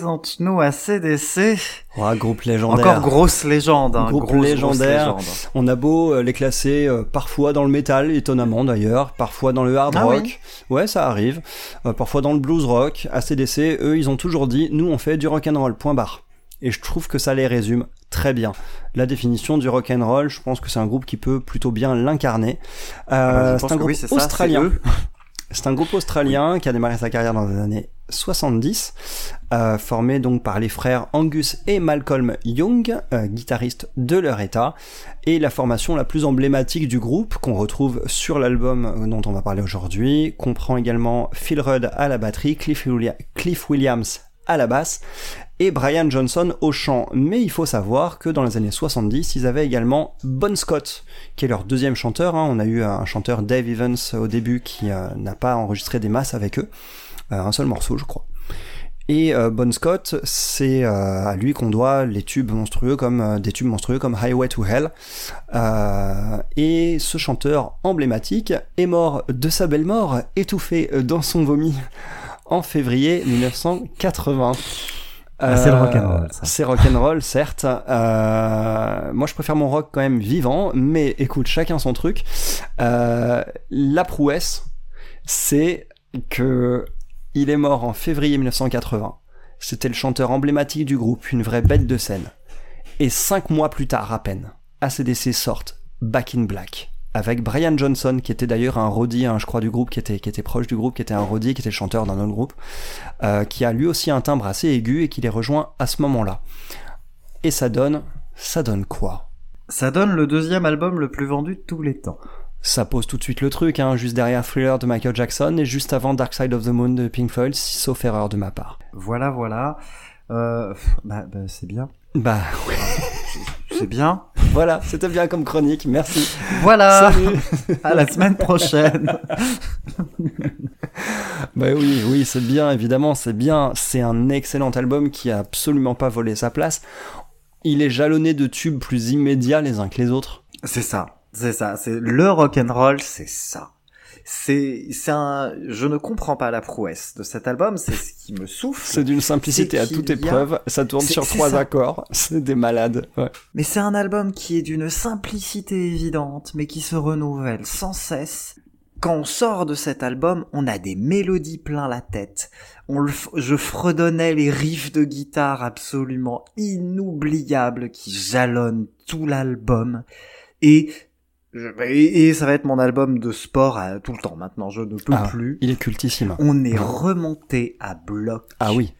S2: Présente-nous à CDC.
S3: Oh, groupe légendaire.
S2: Encore grosse légende, hein,
S3: Groupe
S2: grosse, grosse
S3: légendaire.
S2: légende.
S3: On a beau euh, les classer euh, parfois dans le métal, étonnamment d'ailleurs, parfois dans le hard
S2: Ah
S3: rock. Ouais, ça arrive. Euh, parfois dans le blues rock. ACDC, eux, ils ont toujours dit, nous, on fait du rock and roll. Point barre. Et je trouve que ça les résume très bien. La définition du rock and roll, je pense que c'est un groupe qui peut plutôt bien l'incarner. Euh, c'est un groupe
S2: oui,
S3: australien.
S2: c'est
S3: un groupe australien qui a démarré sa carrière dans les années 70, euh, formé donc par les frères Angus et Malcolm Young, euh, guitaristes de leur état, et la formation la plus emblématique du groupe qu'on retrouve sur l'album euh, dont on va parler aujourd'hui comprend également Phil Rudd à la batterie, Cliff Williams à la basse et Brian Johnson au chant. Mais il faut savoir que dans les années 70, ils avaient également Bon Scott, qui est leur deuxième chanteur. hein. On a eu un chanteur Dave Evans au début qui euh, n'a pas enregistré des masses avec eux, Euh, un seul morceau je crois. Et euh, Bon Scott, c'est à lui qu'on doit les tubes monstrueux comme des tubes monstrueux comme Highway to Hell. Et ce chanteur emblématique est mort de sa belle mort, étouffé dans son vomi en février 1980.
S2: Ah, c'est le rock'n'roll.
S3: C'est rock'n'roll, certes. Euh, moi, je préfère mon rock quand même vivant, mais écoute, chacun son truc. Euh, la prouesse, c'est que il est mort en février 1980. C'était le chanteur emblématique du groupe, une vraie bête de scène. Et cinq mois plus tard, à peine, ACDC sortent Back in Black avec Brian Johnson, qui était d'ailleurs un roadie, hein, je crois, du groupe, qui était, qui était proche du groupe, qui était un roadie, qui était le chanteur d'un autre groupe, euh, qui a lui aussi un timbre assez aigu et qui les rejoint à ce moment-là. Et ça donne, ça donne quoi?
S2: Ça donne le deuxième album le plus vendu de tous les temps.
S3: Ça pose tout de suite le truc, hein, juste derrière Thriller de Michael Jackson et juste avant Dark Side of the Moon de Pink Floyd, sauf erreur de ma part.
S2: Voilà, voilà. Euh, bah, bah, c'est bien.
S3: Bah ouais,
S2: C'est bien.
S3: voilà, c'était bien comme chronique, merci.
S2: Voilà.
S3: Salut
S2: À la semaine prochaine.
S3: Bah oui, oui, c'est bien, évidemment, c'est bien. C'est un excellent album qui a absolument pas volé sa place. Il est jalonné de tubes plus immédiats les uns que les autres.
S2: C'est ça, c'est ça, c'est le rock and roll, c'est ça. C'est, c'est un, je ne comprends pas la prouesse de cet album, c'est ce qui me souffle.
S3: C'est d'une simplicité à toute
S2: a-
S3: épreuve. Ça tourne sur trois
S2: ça.
S3: accords. C'est des malades. Ouais.
S2: Mais c'est un album qui est d'une simplicité évidente, mais qui se renouvelle sans cesse. Quand on sort de cet album, on a des mélodies plein la tête. On le f- je fredonnais les riffs de guitare absolument inoubliables qui jalonnent tout l'album. Et, je- et, et ça va être mon album de sport à tout le temps maintenant. Je ne peux
S3: Ah,
S2: plus.
S3: Il est cultissime.
S2: On est remonté à bloc
S3: Ah oui.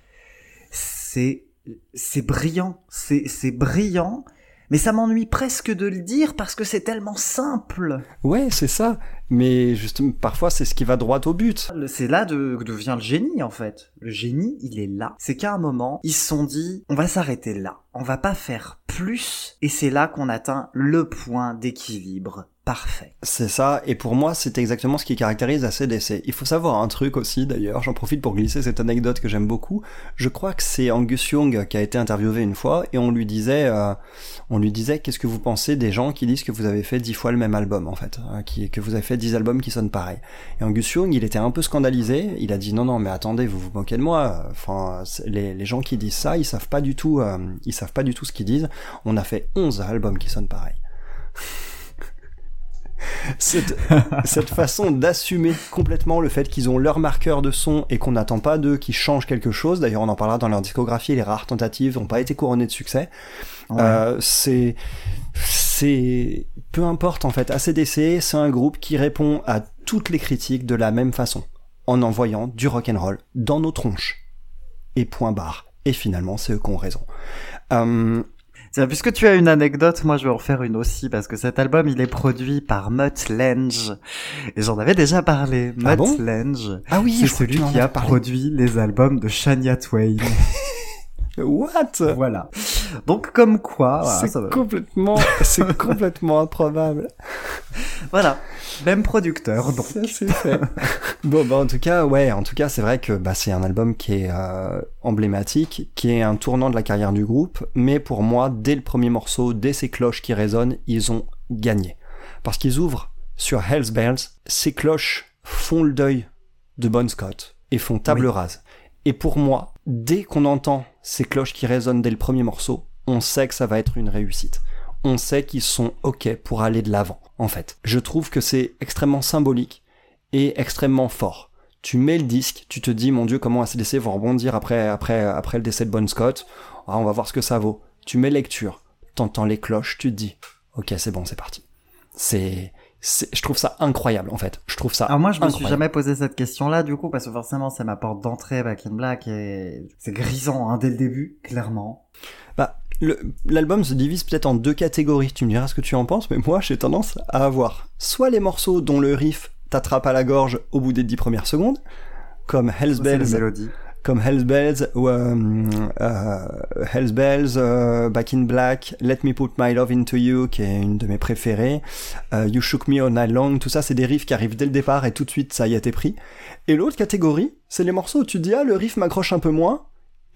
S2: c'est c'est brillant, c'est c'est brillant, mais ça m'ennuie presque de le dire parce que c'est tellement simple.
S3: Ouais, c'est ça. Mais justement, parfois, c'est ce qui va droit au but.
S2: C'est là de, que vient le génie en fait. Le génie, il est là. C'est qu'à un moment, ils se sont dit, on va s'arrêter là. On va pas faire plus. Et c'est là qu'on atteint le point d'équilibre parfait.
S3: C'est ça, et pour moi, c'est exactement ce qui caractérise ACDC. Il faut savoir un truc aussi, d'ailleurs, j'en profite pour glisser cette anecdote que j'aime beaucoup. Je crois que c'est Angus Young qui a été interviewé une fois, et on lui disait, euh, on lui disait, qu'est-ce que vous pensez des gens qui disent que vous avez fait dix fois le même album, en fait, hein, qui, que vous avez fait dix albums qui sonnent pareil. Et Angus Young, il était un peu scandalisé, il a dit, non, non, mais attendez, vous vous moquez de moi, enfin, les, les gens qui disent ça, ils savent pas du tout, euh, ils savent pas du tout ce qu'ils disent. On a fait 11 albums qui sonnent pareil. cette, cette façon d'assumer complètement le fait qu'ils ont leur marqueur de son et qu'on n'attend pas d'eux qu'ils changent quelque chose. D'ailleurs, on en parlera dans leur discographie. Les rares tentatives n'ont pas été couronnées de succès.
S2: Ouais.
S3: Euh, c'est, c'est, peu importe en fait. ACDC, c'est un groupe qui répond à toutes les critiques de la même façon, en envoyant du rock'n'roll dans nos tronches. Et point barre. Et finalement, c'est eux qui ont raison. Euh,
S2: puisque tu as une anecdote, moi je vais en faire une aussi parce que cet album il est produit par Mutt Lange et j'en avais déjà parlé.
S3: Ah
S2: Mutt
S3: bon?
S2: Lange,
S3: ah oui,
S2: c'est celui qui a
S3: parlé.
S2: produit les albums de Shania Twain.
S3: What?
S2: voilà. Donc comme quoi, voilà,
S3: c'est complètement, c'est complètement improbable.
S2: voilà. même producteur donc.
S3: Ça c'est fait. bon bah en tout cas ouais, en tout cas c'est vrai que bah, c'est un album qui est euh, emblématique, qui est un tournant de la carrière du groupe, mais pour moi dès le premier morceau, dès ces cloches qui résonnent, ils ont gagné parce qu'ils ouvrent sur Hell's Bells, ces cloches font le deuil de Bon Scott et font table
S2: Oui.
S3: rase. Et pour moi, dès qu'on entend ces cloches qui résonnent dès le premier morceau, on sait que ça va être une réussite. On sait qu'ils sont OK pour aller de l'avant, en fait. Je trouve que c'est extrêmement symbolique et extrêmement fort. Tu mets le disque, tu te dis, mon dieu, comment ACDC vont rebondir après, après, après le décès de Bon Scott? Ah, on va voir ce que ça vaut. Tu mets lecture, t'entends les cloches, tu te dis, ok, c'est bon, c'est parti. C'est, c'est, je trouve ça incroyable, en fait. Je trouve ça
S2: Alors moi je me suis
S3: incroyable.
S2: jamais posé cette question-là du coup parce que forcément c'est ma porte d'entrée Back in Black et c'est grisant hein, dès le début clairement.
S3: Bah, l'album se divise peut-être en deux catégories. Tu me diras ce que tu en penses, mais moi j'ai tendance à avoir soit les morceaux dont le riff t'attrape à la gorge au bout des dix premières secondes, comme Hell's Bells. Comme Hell's Bells euh, euh, Hell's Bells, euh, Back in Black, Let Me Put My Love Into You, qui est une de mes préférées, You Shook Me All Night Long, tout ça c'est des riffs qui arrivent dès le départ et tout de suite ça y est t'es pris. Et l'autre catégorie, c'est les morceaux où tu dis ah le riff m'accroche un peu moins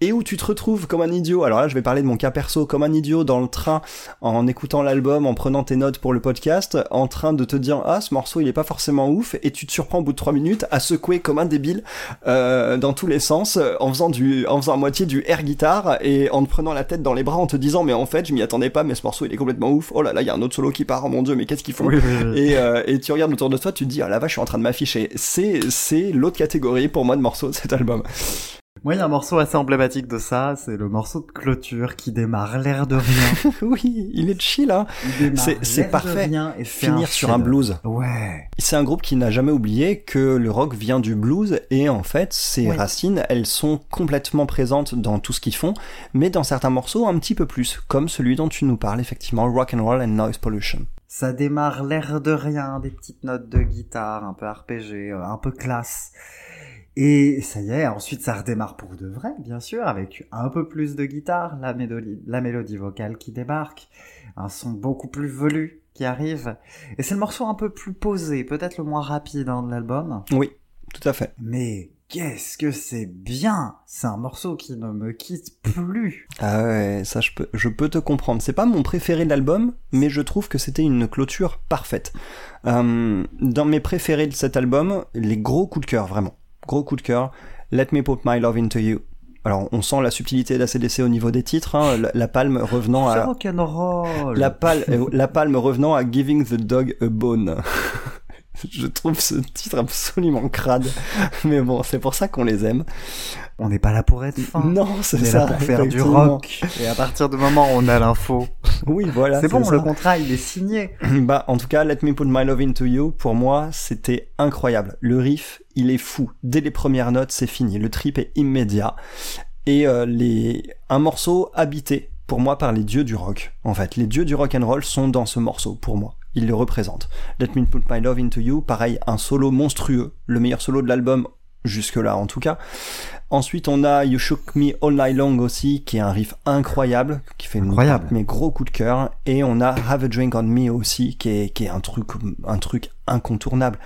S3: et où tu te retrouves comme un idiot. Alors là, je vais parler de mon cas perso, comme un idiot dans le train, en écoutant l'album, en prenant tes notes pour le podcast, en train de te dire ah ce morceau il est pas forcément ouf, et tu te surprends au bout de trois minutes à secouer comme un débile euh, dans tous les sens, en faisant du, en faisant à moitié du air guitare et en te prenant la tête dans les bras, en te disant mais en fait je m'y attendais pas, mais ce morceau il est complètement ouf. Oh là là, il y a un autre solo qui part, oh mon dieu, mais qu'est-ce qu'ils font?
S2: Oui, oui, oui.
S3: et, euh, et tu regardes autour de toi, tu te dis, ah la vache, je suis en train de m'afficher. C'est, c'est l'autre catégorie pour moi de morceaux de cet album.
S2: Moi il y a un morceau assez emblématique de ça, c'est le morceau de clôture qui démarre l'air de rien.
S3: oui, il est chill, hein.
S2: Il démarre
S3: C'est-
S2: l'air de
S3: parfait.
S2: rien et
S3: Finir sur un blues.
S2: Ouais.
S3: C'est un groupe qui n'a jamais oublié que le rock vient du blues et en fait, ses racines, elles sont complètement présentes dans tout ce qu'ils font, mais dans certains morceaux un petit peu plus, comme celui dont tu nous parles effectivement, Rock and Roll and Noise Pollution.
S2: Ça démarre l'air de rien, des petites notes de guitare, un peu RPG, euh, un peu classe. Et ça y est, ensuite ça redémarre pour de vrai, bien sûr, avec un peu plus de guitare, la mélodie, la mélodie vocale qui débarque, un son beaucoup plus velu qui arrive. Et c'est le morceau un peu plus posé, peut-être le moins rapide hein, de l'album.
S3: Oui, tout à fait.
S2: Mais qu'est-ce que c'est bien C'est un morceau qui ne me quitte plus.
S3: Ah ouais, ça je peux, je peux te comprendre. C'est pas mon préféré de l'album, mais je trouve que c'était une clôture parfaite. Euh, dans mes préférés de cet album, les gros coups de cœur, vraiment. Gros coups de cœur. Let Me Put My Love Into You. Alors, on sent la subtilité d'ACDC au niveau des titres, hein, la, la palme revenant à... La, pal- euh, la palme revenant à Giving the Dog a Bone. Je trouve ce titre absolument crade, mais bon, c'est pour ça qu'on les aime.
S2: On n'est pas là pour être fin.
S3: Non,
S2: on
S3: c'est
S2: est
S3: ça.
S2: là pour faire du rock. Et à partir du moment où on a l'info,
S3: Oui, voilà.
S2: c'est bon,
S3: ça.
S2: le contrat il est signé.
S3: Bah, en tout cas, Let Me Put My Love Into You, pour moi, c'était incroyable. Le riff, il est fou. Dès les premières notes, c'est fini. Le trip est immédiat. Et euh, les... un morceau habité, pour moi, par les dieux du rock. En fait, les dieux du rock and roll sont dans ce morceau, pour moi. Ils le représentent. Let Me Put My Love Into You, pareil, un solo monstrueux. Le meilleur solo de l'album, jusque-là en tout cas. Ensuite, on a You Shook Me All Night Long aussi, qui est un riff incroyable, qui fait
S2: Incroyable.
S3: mes gros coups de cœur. Et on a Have a Drink on Me aussi, qui est, qui est un truc, un truc incontournable.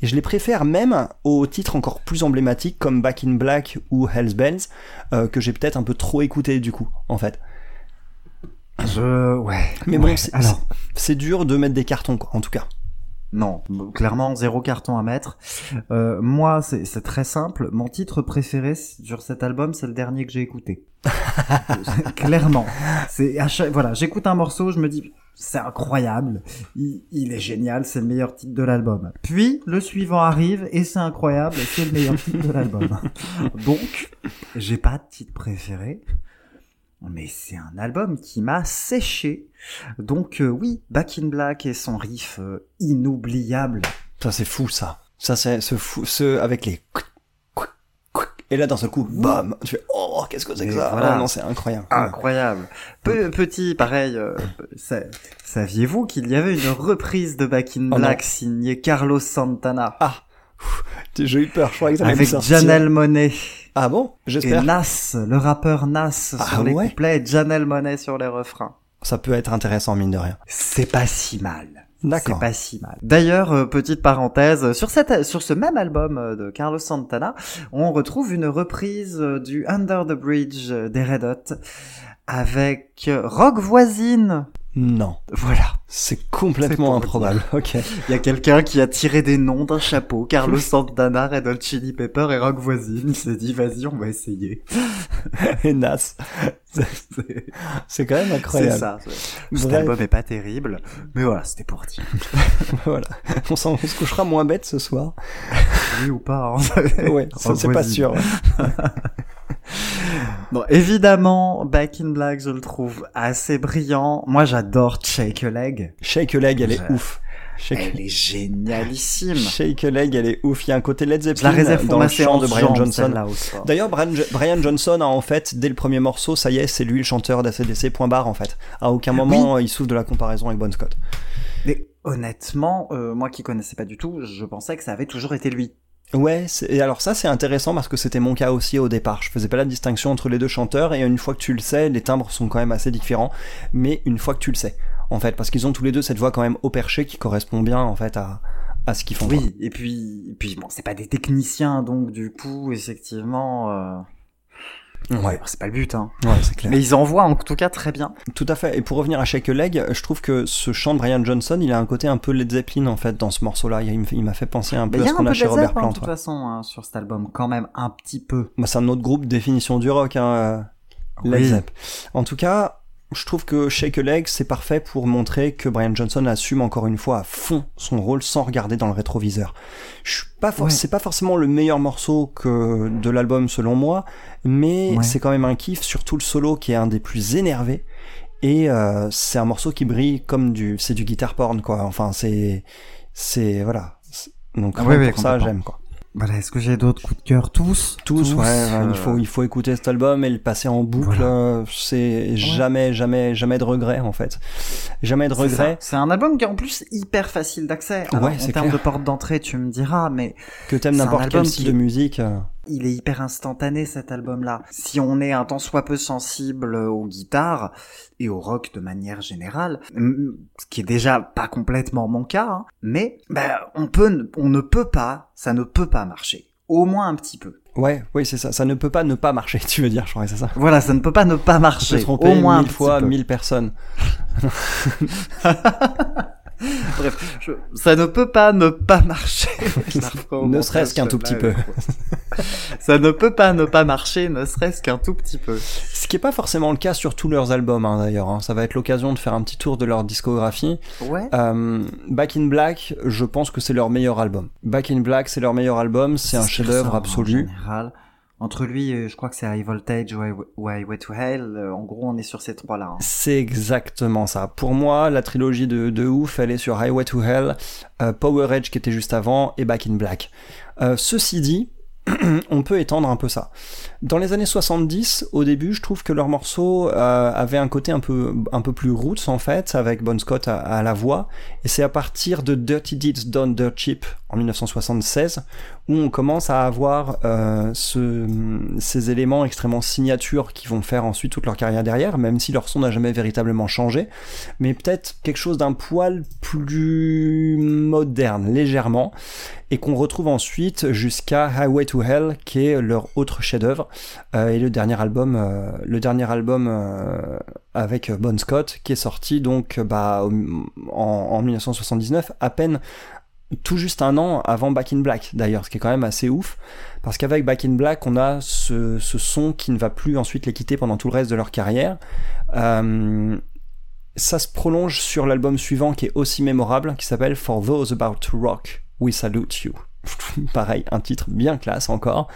S3: Et je les préfère même aux titres encore plus emblématiques comme Back in Black ou Hell's Bells, euh, que j'ai peut-être un peu trop écouté du coup, en fait.
S2: Je, ouais.
S3: Mais bon,
S2: Ouais.
S3: c'est-
S2: alors.
S3: C'est dur de mettre des cartons, quoi, en tout cas.
S2: Non, clairement zéro carton à mettre. Euh, moi, c'est c'est très simple. Mon titre préféré sur cet album, c'est le dernier que j'ai écouté. clairement, c'est à chaque- voilà, j'écoute un morceau, je me dis c'est incroyable, il, il est génial, c'est le meilleur titre de l'album. Puis le suivant arrive et c'est incroyable, c'est le meilleur titre de l'album. Donc, j'ai pas de titre préféré. Mais c'est un album qui m'a séché. Donc euh, oui, Back in Black et son riff euh, inoubliable.
S3: Ça, c'est fou, ça. Ça, c'est ce fou, ce, avec les et là, d'un seul coup, bam, tu fais, oh, qu'est-ce que c'est que ça?
S2: voilà.
S3: Oh, non, c'est incroyable.
S2: Incroyable. Pe- petit, pareil, euh, sa- saviez-vous qu'il y avait une reprise de Back in
S3: Oh
S2: Black signée Carlos Santana?
S3: Ah. J'ai eu peur, je croyais que ça
S2: avec. Janelle Monet
S3: Ah bon?
S2: et
S3: J'espère.
S2: Nas, le rappeur Nas
S3: Ah
S2: sur les
S3: ouais?
S2: couplets et Janelle Monet sur les refrains.
S3: Ça peut être intéressant, mine de rien.
S2: C'est pas si mal.
S3: D'accord.
S2: C'est pas si mal. D'ailleurs, euh, petite parenthèse, sur cette, sur ce même album euh, de Carlos Santana, on retrouve une reprise euh, du Under the Bridge des Red Hot avec Rock Voisine.
S3: Non.
S2: Voilà.
S3: C'est
S2: C'est
S3: complètement improbable. Ok.
S2: Il y a quelqu'un qui a tiré des noms d'un chapeau. Carlos Santana, Red Hot Chili Pepper et Rock Voisine. Il s'est dit, vas-y, on va essayer.
S3: Et Nas.
S2: C'est
S3: C'est quand même
S2: c'est
S3: incroyable.
S2: ça. Cet album est pas terrible. Mais voilà, c'était pour dire.
S3: voilà. On, se couchera moins bête ce soir.
S2: Oui ou pas. hein.
S3: Ouais, c'est pas sûr.
S2: Bon, évidemment, Back in Black, je le trouve assez brillant. Moi, j'adore Shake a Leg.
S3: Shake a leg, elle est ouf. Shake,
S2: Elle est génialissime.
S3: Shake a leg, elle est ouf. Il y a un côté Led
S2: la
S3: Zeppelin
S2: réserve pour
S3: dans le chant de Brian Johnson. D'ailleurs, Brian, Brian Johnson a en fait, dès le premier morceau, ça y est, c'est lui le chanteur d'ACDC, point barre en fait. À aucun moment, il souffre de la comparaison avec Bon Scott.
S2: Mais honnêtement, euh, moi qui connaissais pas du tout, je pensais que ça avait toujours été lui.
S3: Ouais, et alors ça c'est intéressant parce que c'était mon cas aussi au départ. Je faisais pas la distinction entre les deux chanteurs et une fois que tu le sais, les timbres sont quand même assez différents. Mais une fois que tu le sais, en fait, parce qu'ils ont tous les deux cette voix quand même au perché qui correspond bien en fait à, à ce qu'ils font.
S2: Oui, et puis, et puis bon, c'est pas des techniciens, donc du coup, effectivement, euh...
S3: Ouais,
S2: c'est pas le but, hein.
S3: ouais, c'est clair.
S2: Mais ils envoient en tout cas très bien.
S3: Tout à fait. Et pour revenir à Shake a Leg, je trouve que ce chant de Brian Johnson, il a un côté un peu Led Zeppelin en fait dans ce morceau-là. Il m'a fait penser un peu à ce qu'on a chez Robert Plant.
S2: de toute façon, hein, sur cet album, quand même, un petit peu.
S3: Bah, c'est un autre groupe définition du rock, hein, euh, Led. Zepp. En tout cas, je trouve que Shake a Leg, c'est parfait pour montrer que Brian Johnson assume encore une fois à fond son rôle sans regarder dans le rétroviseur. Je suis pas
S2: Ouais.
S3: c'est pas forcément le meilleur morceau que de l'album selon moi, mais
S2: Ouais.
S3: c'est quand même un kiff, surtout le solo qui est un des plus énervés. Et euh, c'est un morceau qui brille comme du, c'est du guitar porn quoi. Enfin c'est, c'est voilà. Donc
S2: Ah
S3: pour ça j'aime quoi.
S2: Voilà, est-ce que j'ai d'autres coups de cœur? Tous
S3: Tous, ouais, ouais,
S2: euh,
S3: il faut il faut écouter cet album et le passer en boucle.
S2: Voilà.
S3: euh, C'est jamais jamais jamais de regret en fait. Jamais de
S2: C'est
S3: regret.
S2: C'est un album qui est en plus hyper facile d'accès.
S3: Ouais,
S2: en
S3: c'est
S2: termes
S3: clair.
S2: de porte d'entrée, tu me diras, mais
S3: Que t'aimes n'importe quel style
S2: qui-
S3: de musique.
S2: Il est hyper instantané cet album-là. Si on est un tant soit peu sensible aux guitares et au rock de manière générale, ce qui est déjà pas complètement mon cas, hein, mais bah, on peut, on ne peut pas, ça ne peut pas marcher au moins un petit peu.
S3: Ouais, oui, c'est ça. Ça ne peut pas ne pas marcher, tu veux dire, je crois c'est ça.
S2: Voilà, ça ne peut pas ne pas
S3: Je
S2: marcher.
S3: tromper
S2: au moins
S3: mille fois, mille personnes.
S2: Bref, je- ça ne peut pas ne pas marcher.
S3: Ne serait-ce qu'un tout petit peu.
S2: ça ne peut pas ne pas marcher, ne serait-ce qu'un tout petit peu.
S3: Ce qui est pas forcément le cas sur tous leurs albums, hein, d'ailleurs. hein. Ça va être l'occasion de faire un petit tour de leur discographie.
S2: Ouais.
S3: Euh, Back in Black, je pense que c'est leur meilleur album. Back in Black, c'est leur meilleur album, c'est un chef-d'œuvre absolu.
S2: En général. Entre lui, je crois que c'est High Voltage ou High- ou Highway to Hell. euh, En gros, on est sur ces trois-là. hein.
S3: C'est exactement ça. Pour moi, la trilogie de, de ouf, elle est sur Highway to Hell, euh, Power Edge qui était juste avant et Back in Black. Euh, ceci dit, on peut étendre un peu ça. Dans les années 70, au début, je trouve que leurs morceaux euh, avaient un côté un peu, un peu plus roots en fait, avec Bon Scott à, à la voix. Et c'est à partir de Dirty Deeds Done Dirt Cheap en 1976 où on commence à avoir euh, ce, ces éléments extrêmement signatures qui vont faire ensuite toute leur carrière derrière, même si leur son n'a jamais véritablement changé, mais peut-être quelque chose d'un poil plus moderne, légèrement, et qu'on retrouve ensuite jusqu'à Highway to Hell, qui est leur autre chef-d'œuvre, euh, et le dernier album, euh, le dernier album avec Bon Scott, qui est sorti donc bah, en, en 1979, à peine tout juste un an avant Back in Black d'ailleurs, ce qui est quand même assez ouf, parce qu'avec Back in Black, on a ce, son qui ne va plus ensuite les quitter pendant tout le reste de leur carrière. Euh, ça se prolonge sur l'album suivant qui est aussi mémorable, qui s'appelle For Those About to Rock, We Salute You. Pareil, un titre bien classe encore.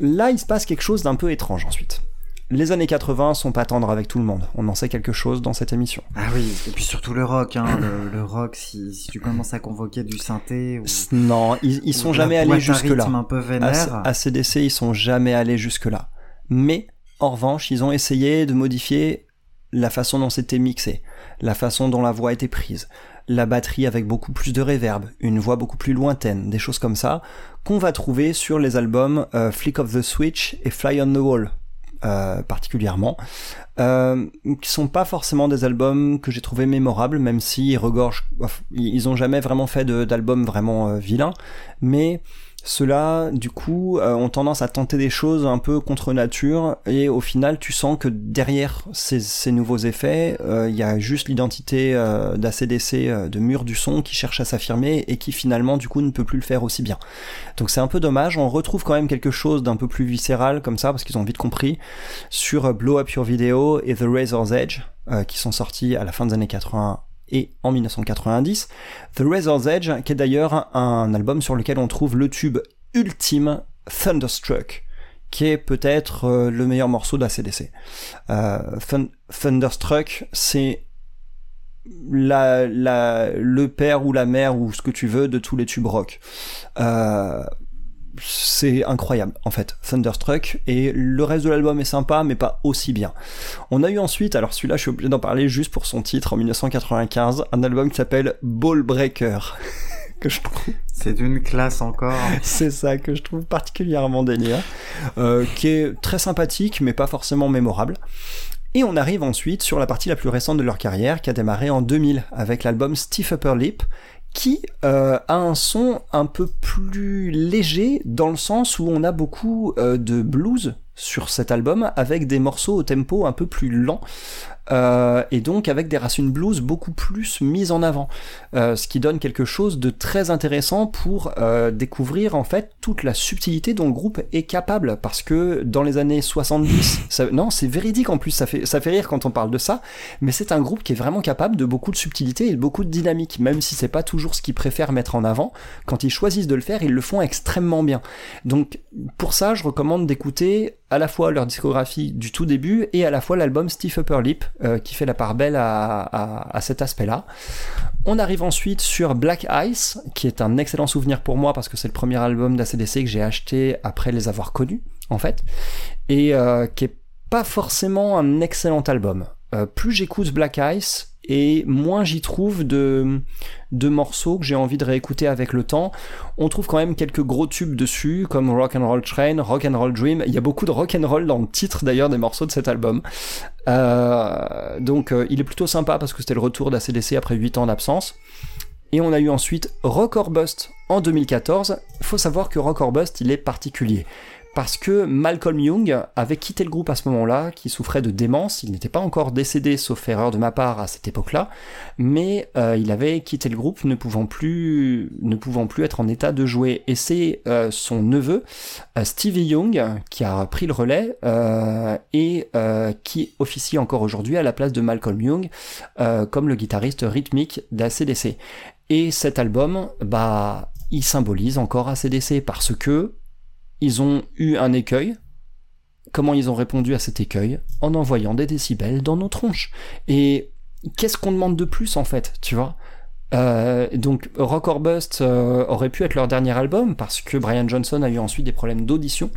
S3: Là, il se passe quelque chose d'un peu étrange ensuite. Les années 80 sont pas tendres avec tout le monde. On en sait quelque chose dans cette émission.
S2: Ah oui, et puis surtout le rock. Hein, le, le rock, si, si tu commences à convoquer du synthé ou,
S3: Non, ils, sont jamais allés jusque-là.
S2: un peu
S3: À,
S2: vénère.
S3: à CDC, ils sont jamais allés jusque-là. Mais, en revanche, ils ont essayé de modifier la façon dont c'était mixé, la façon dont la voix était prise, la batterie avec beaucoup plus de reverb, une voix beaucoup plus lointaine, des choses comme ça, qu'on va trouver sur les albums euh, Flick of the Switch et Fly on the Wall, euh, particulièrement, euh, qui sont pas forcément des albums que j'ai trouvé mémorables, même s'ils regorgent, ils ont jamais vraiment fait d'albums vraiment euh, vilains, mais ceux-là, du coup, euh, ont tendance à tenter des choses un peu contre nature, et au final, tu sens que derrière ces, nouveaux effets, euh, il y a juste l'identité euh, d'ACDC, euh, de mur du son, qui cherche à s'affirmer, et qui finalement, du coup, ne peut plus le faire aussi bien. Donc c'est un peu dommage, on retrouve quand même quelque chose d'un peu plus viscéral, comme ça, parce qu'ils ont vite compris, sur euh, Blow Up Your Video et The Razor's Edge, euh, qui sont sortis à la fin des années 80 et en 1990. The Razor's Edge, qui est d'ailleurs un album sur lequel on trouve le tube ultime Thunderstruck, qui est peut-être euh, le meilleur morceau de la CDC. Euh, Thun- Thunderstruck, c'est le père ou la mère ou ce que tu veux de tous les tubes rock. Euh, c'est incroyable en fait, Thunderstruck, et le reste de l'album est sympa, mais pas aussi bien. On a eu ensuite, alors celui-là je suis obligé d'en parler juste pour son titre, en 1995, un album qui s'appelle Ball Breaker, que je trouve,
S2: C'est d'une classe encore.
S3: c'est ça que je trouve particulièrement délire, euh, qui est très sympathique, mais pas forcément mémorable. Et on arrive ensuite sur la partie la plus récente de leur carrière, qui a démarré en 2000, avec l'album Stiff Upper Lip, qui euh, a un son un peu plus léger dans le sens où on a beaucoup euh, de blues sur cet album avec des morceaux au tempo un peu plus lent euh, et donc avec des racines blues beaucoup plus mises en avant. Euh, ce qui donne quelque chose de très intéressant pour euh, découvrir en fait toute la subtilité dont le groupe est capable. Parce que dans les années 70 ça- non c'est véridique en plus ça fait, ça fait rire quand on parle de ça. Mais c'est un groupe qui est vraiment capable de beaucoup de subtilité et de beaucoup de dynamique même si c'est pas toujours ce qu'ils préfèrent mettre en avant. Quand ils choisissent de le faire ils le font extrêmement bien. Donc pour ça je recommande d'écouter à la fois leur discographie du tout début et à la fois l'album Stiff Upper Lip euh, qui fait la part belle à, à, cet aspect là on arrive ensuite sur Black Ice, qui est un excellent souvenir pour moi parce que c'est le premier album d'ACDC que j'ai acheté après les avoir connus, en fait, et euh, qui est pas forcément un excellent album. Euh, plus j'écoute Black Ice, et moins j'y trouve de, morceaux que j'ai envie de réécouter avec le temps. On trouve quand même quelques gros tubes dessus, comme Rock and Roll Train, Rock and Roll Dream. Il y a beaucoup de rock and roll dans le titre d'ailleurs des morceaux de cet album. Euh, donc euh, il est plutôt sympa parce que c'était le retour d'ACDC après 8 ans d'absence. Et on a eu ensuite Rock or Bust en 2014. Faut savoir que Rock or Bust, il est particulier. Parce que Malcolm Young avait quitté le groupe à ce moment-là, qui souffrait de démence. Il n'était pas encore décédé, sauf erreur de ma part à cette époque-là, mais euh, il avait quitté le groupe, ne pouvant plus, ne pouvant plus être en état de jouer. Et c'est euh, son neveu, euh, Stevie Young, qui a pris le relais euh, et qui officie encore aujourd'hui à la place de Malcolm Young comme le guitariste rythmique d'ACDC. Et cet album, bah, il symbolise encore ACDC parce que ils ont eu un écueil. Comment ils ont répondu à cet écueil En envoyant des décibels dans nos tronches. Et qu'est-ce qu'on demande de plus en fait, tu vois? Euh, donc Rock or Bust euh, aurait pu être leur dernier album parce que Brian Johnson a eu ensuite des problèmes d'audition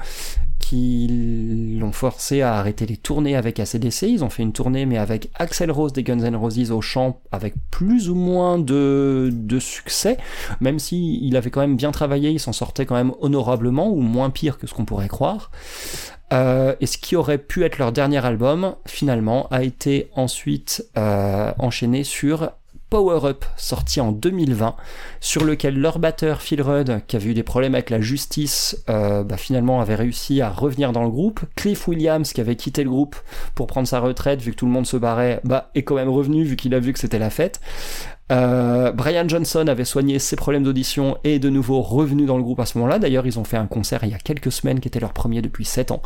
S3: qui l'ont forcé à arrêter les tournées avec ACDC. Ils ont fait une tournée mais avec Axel Rose des Guns N' Roses au chant avec plus ou moins de, de succès, même si il avait quand même bien travaillé, il s'en sortait quand même honorablement ou moins pire que ce qu'on pourrait croire. Euh, et ce qui aurait pu être leur dernier album, finalement, a été ensuite euh, enchaîné sur Power Up, sorti en 2020, sur lequel leur batteur Phil Rudd, qui avait eu des problèmes avec la justice, euh, bah, finalement avait réussi à revenir dans le groupe. Cliff Williams, qui avait quitté le groupe pour prendre sa retraite, vu que tout le monde se barrait, bah, est quand même revenu, vu qu'il a vu que c'était la fête. Euh, Brian Johnson avait soigné ses problèmes d'audition et est de nouveau revenu dans le groupe à ce moment-là. D'ailleurs, ils ont fait un concert il y a quelques semaines qui était leur premier depuis 7 ans.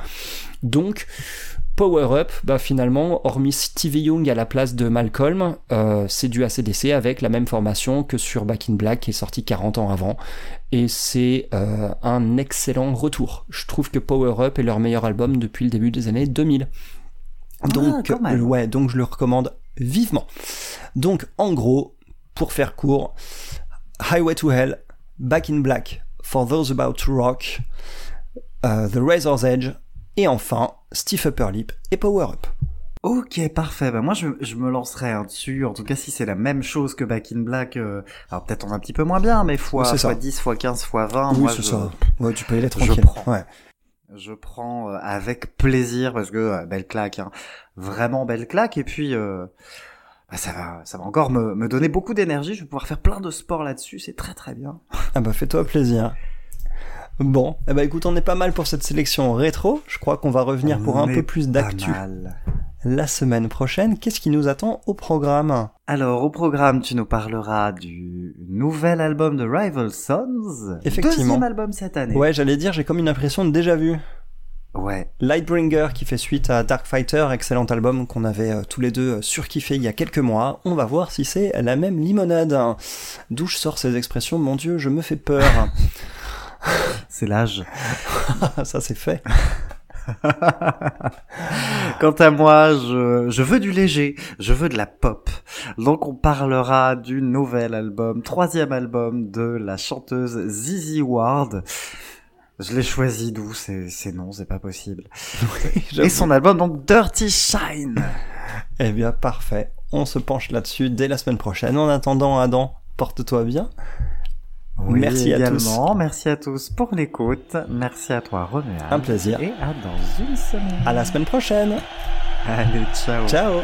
S3: Donc, Power Up, bah finalement, hormis Stevie Young à la place de Malcolm, euh, c'est du ACDC avec la même formation que sur Back in Black qui est sorti 40 ans avant. Et c'est euh, un excellent retour. Je trouve que Power Up est leur meilleur album depuis le début des années 2000. Donc,
S2: quand même.
S3: ouais, donc je le recommande vivement. Donc, en gros, pour faire court, Highway to Hell, Back in Black, For Those About to Rock, euh, The Razor's Edge, et enfin, Stiff Upper Lip et Power Up.
S2: Ok, parfait. Bah, moi, je, je me lancerai hein, dessus. En tout cas, si c'est la même chose que Back in Black, euh, alors peut-être on un petit peu moins bien, mais fois,
S3: Oui,
S2: fois 10, fois 15, fois 20,
S3: oui,
S2: moi,
S3: c'est
S2: je,
S3: ça. Ouais, tu peux y aller
S2: je
S3: tranquille.
S2: prends.
S3: Ouais.
S2: je prends euh, avec plaisir parce que euh, belle claque, hein. vraiment belle claque. Et puis, bah, ça va, ça va encore me, me donner beaucoup d'énergie. Je vais pouvoir faire plein de sports là-dessus. C'est très très bien.
S3: Ah bah fais-toi plaisir. Bon, eh bah écoute, on est pas mal pour cette sélection rétro. Je crois qu'on va revenir pour un peu plus d'actu la semaine prochaine. Qu'est-ce qui nous attend au programme
S2: Alors, au programme, tu nous parleras du nouvel album de Rival Sons.
S3: Effectivement.
S2: Deuxième album cette année.
S3: Ouais, j'allais dire, j'ai comme une impression de déjà vu.
S2: Ouais.
S3: Lightbringer qui fait suite à Dark Fighter, excellent album qu'on avait euh, tous les deux euh, surkiffé il y a quelques mois. On va voir si c'est la même limonade. D'où je sors ces expressions, mon dieu, je me fais peur.
S2: C'est l'âge.
S3: Ça c'est fait.
S2: Quant à moi, je, je veux du léger, je veux de la pop. Donc on parlera du nouvel album, troisième album de la chanteuse Zizi Ward. Je l'ai choisi d'où C'est c'est non, c'est pas possible. Et son album donc Dirty Shine.
S3: Eh bien, parfait. On se penche là-dessus dès la semaine prochaine. En attendant, Adam, porte-toi bien.
S2: Oui,
S3: Merci à tous.
S2: également. Merci à tous pour l'écoute. Merci à toi, Romuald.
S3: Un plaisir.
S2: Et à dans une semaine.
S3: À la semaine prochaine.
S2: Allez, ciao.
S3: Ciao.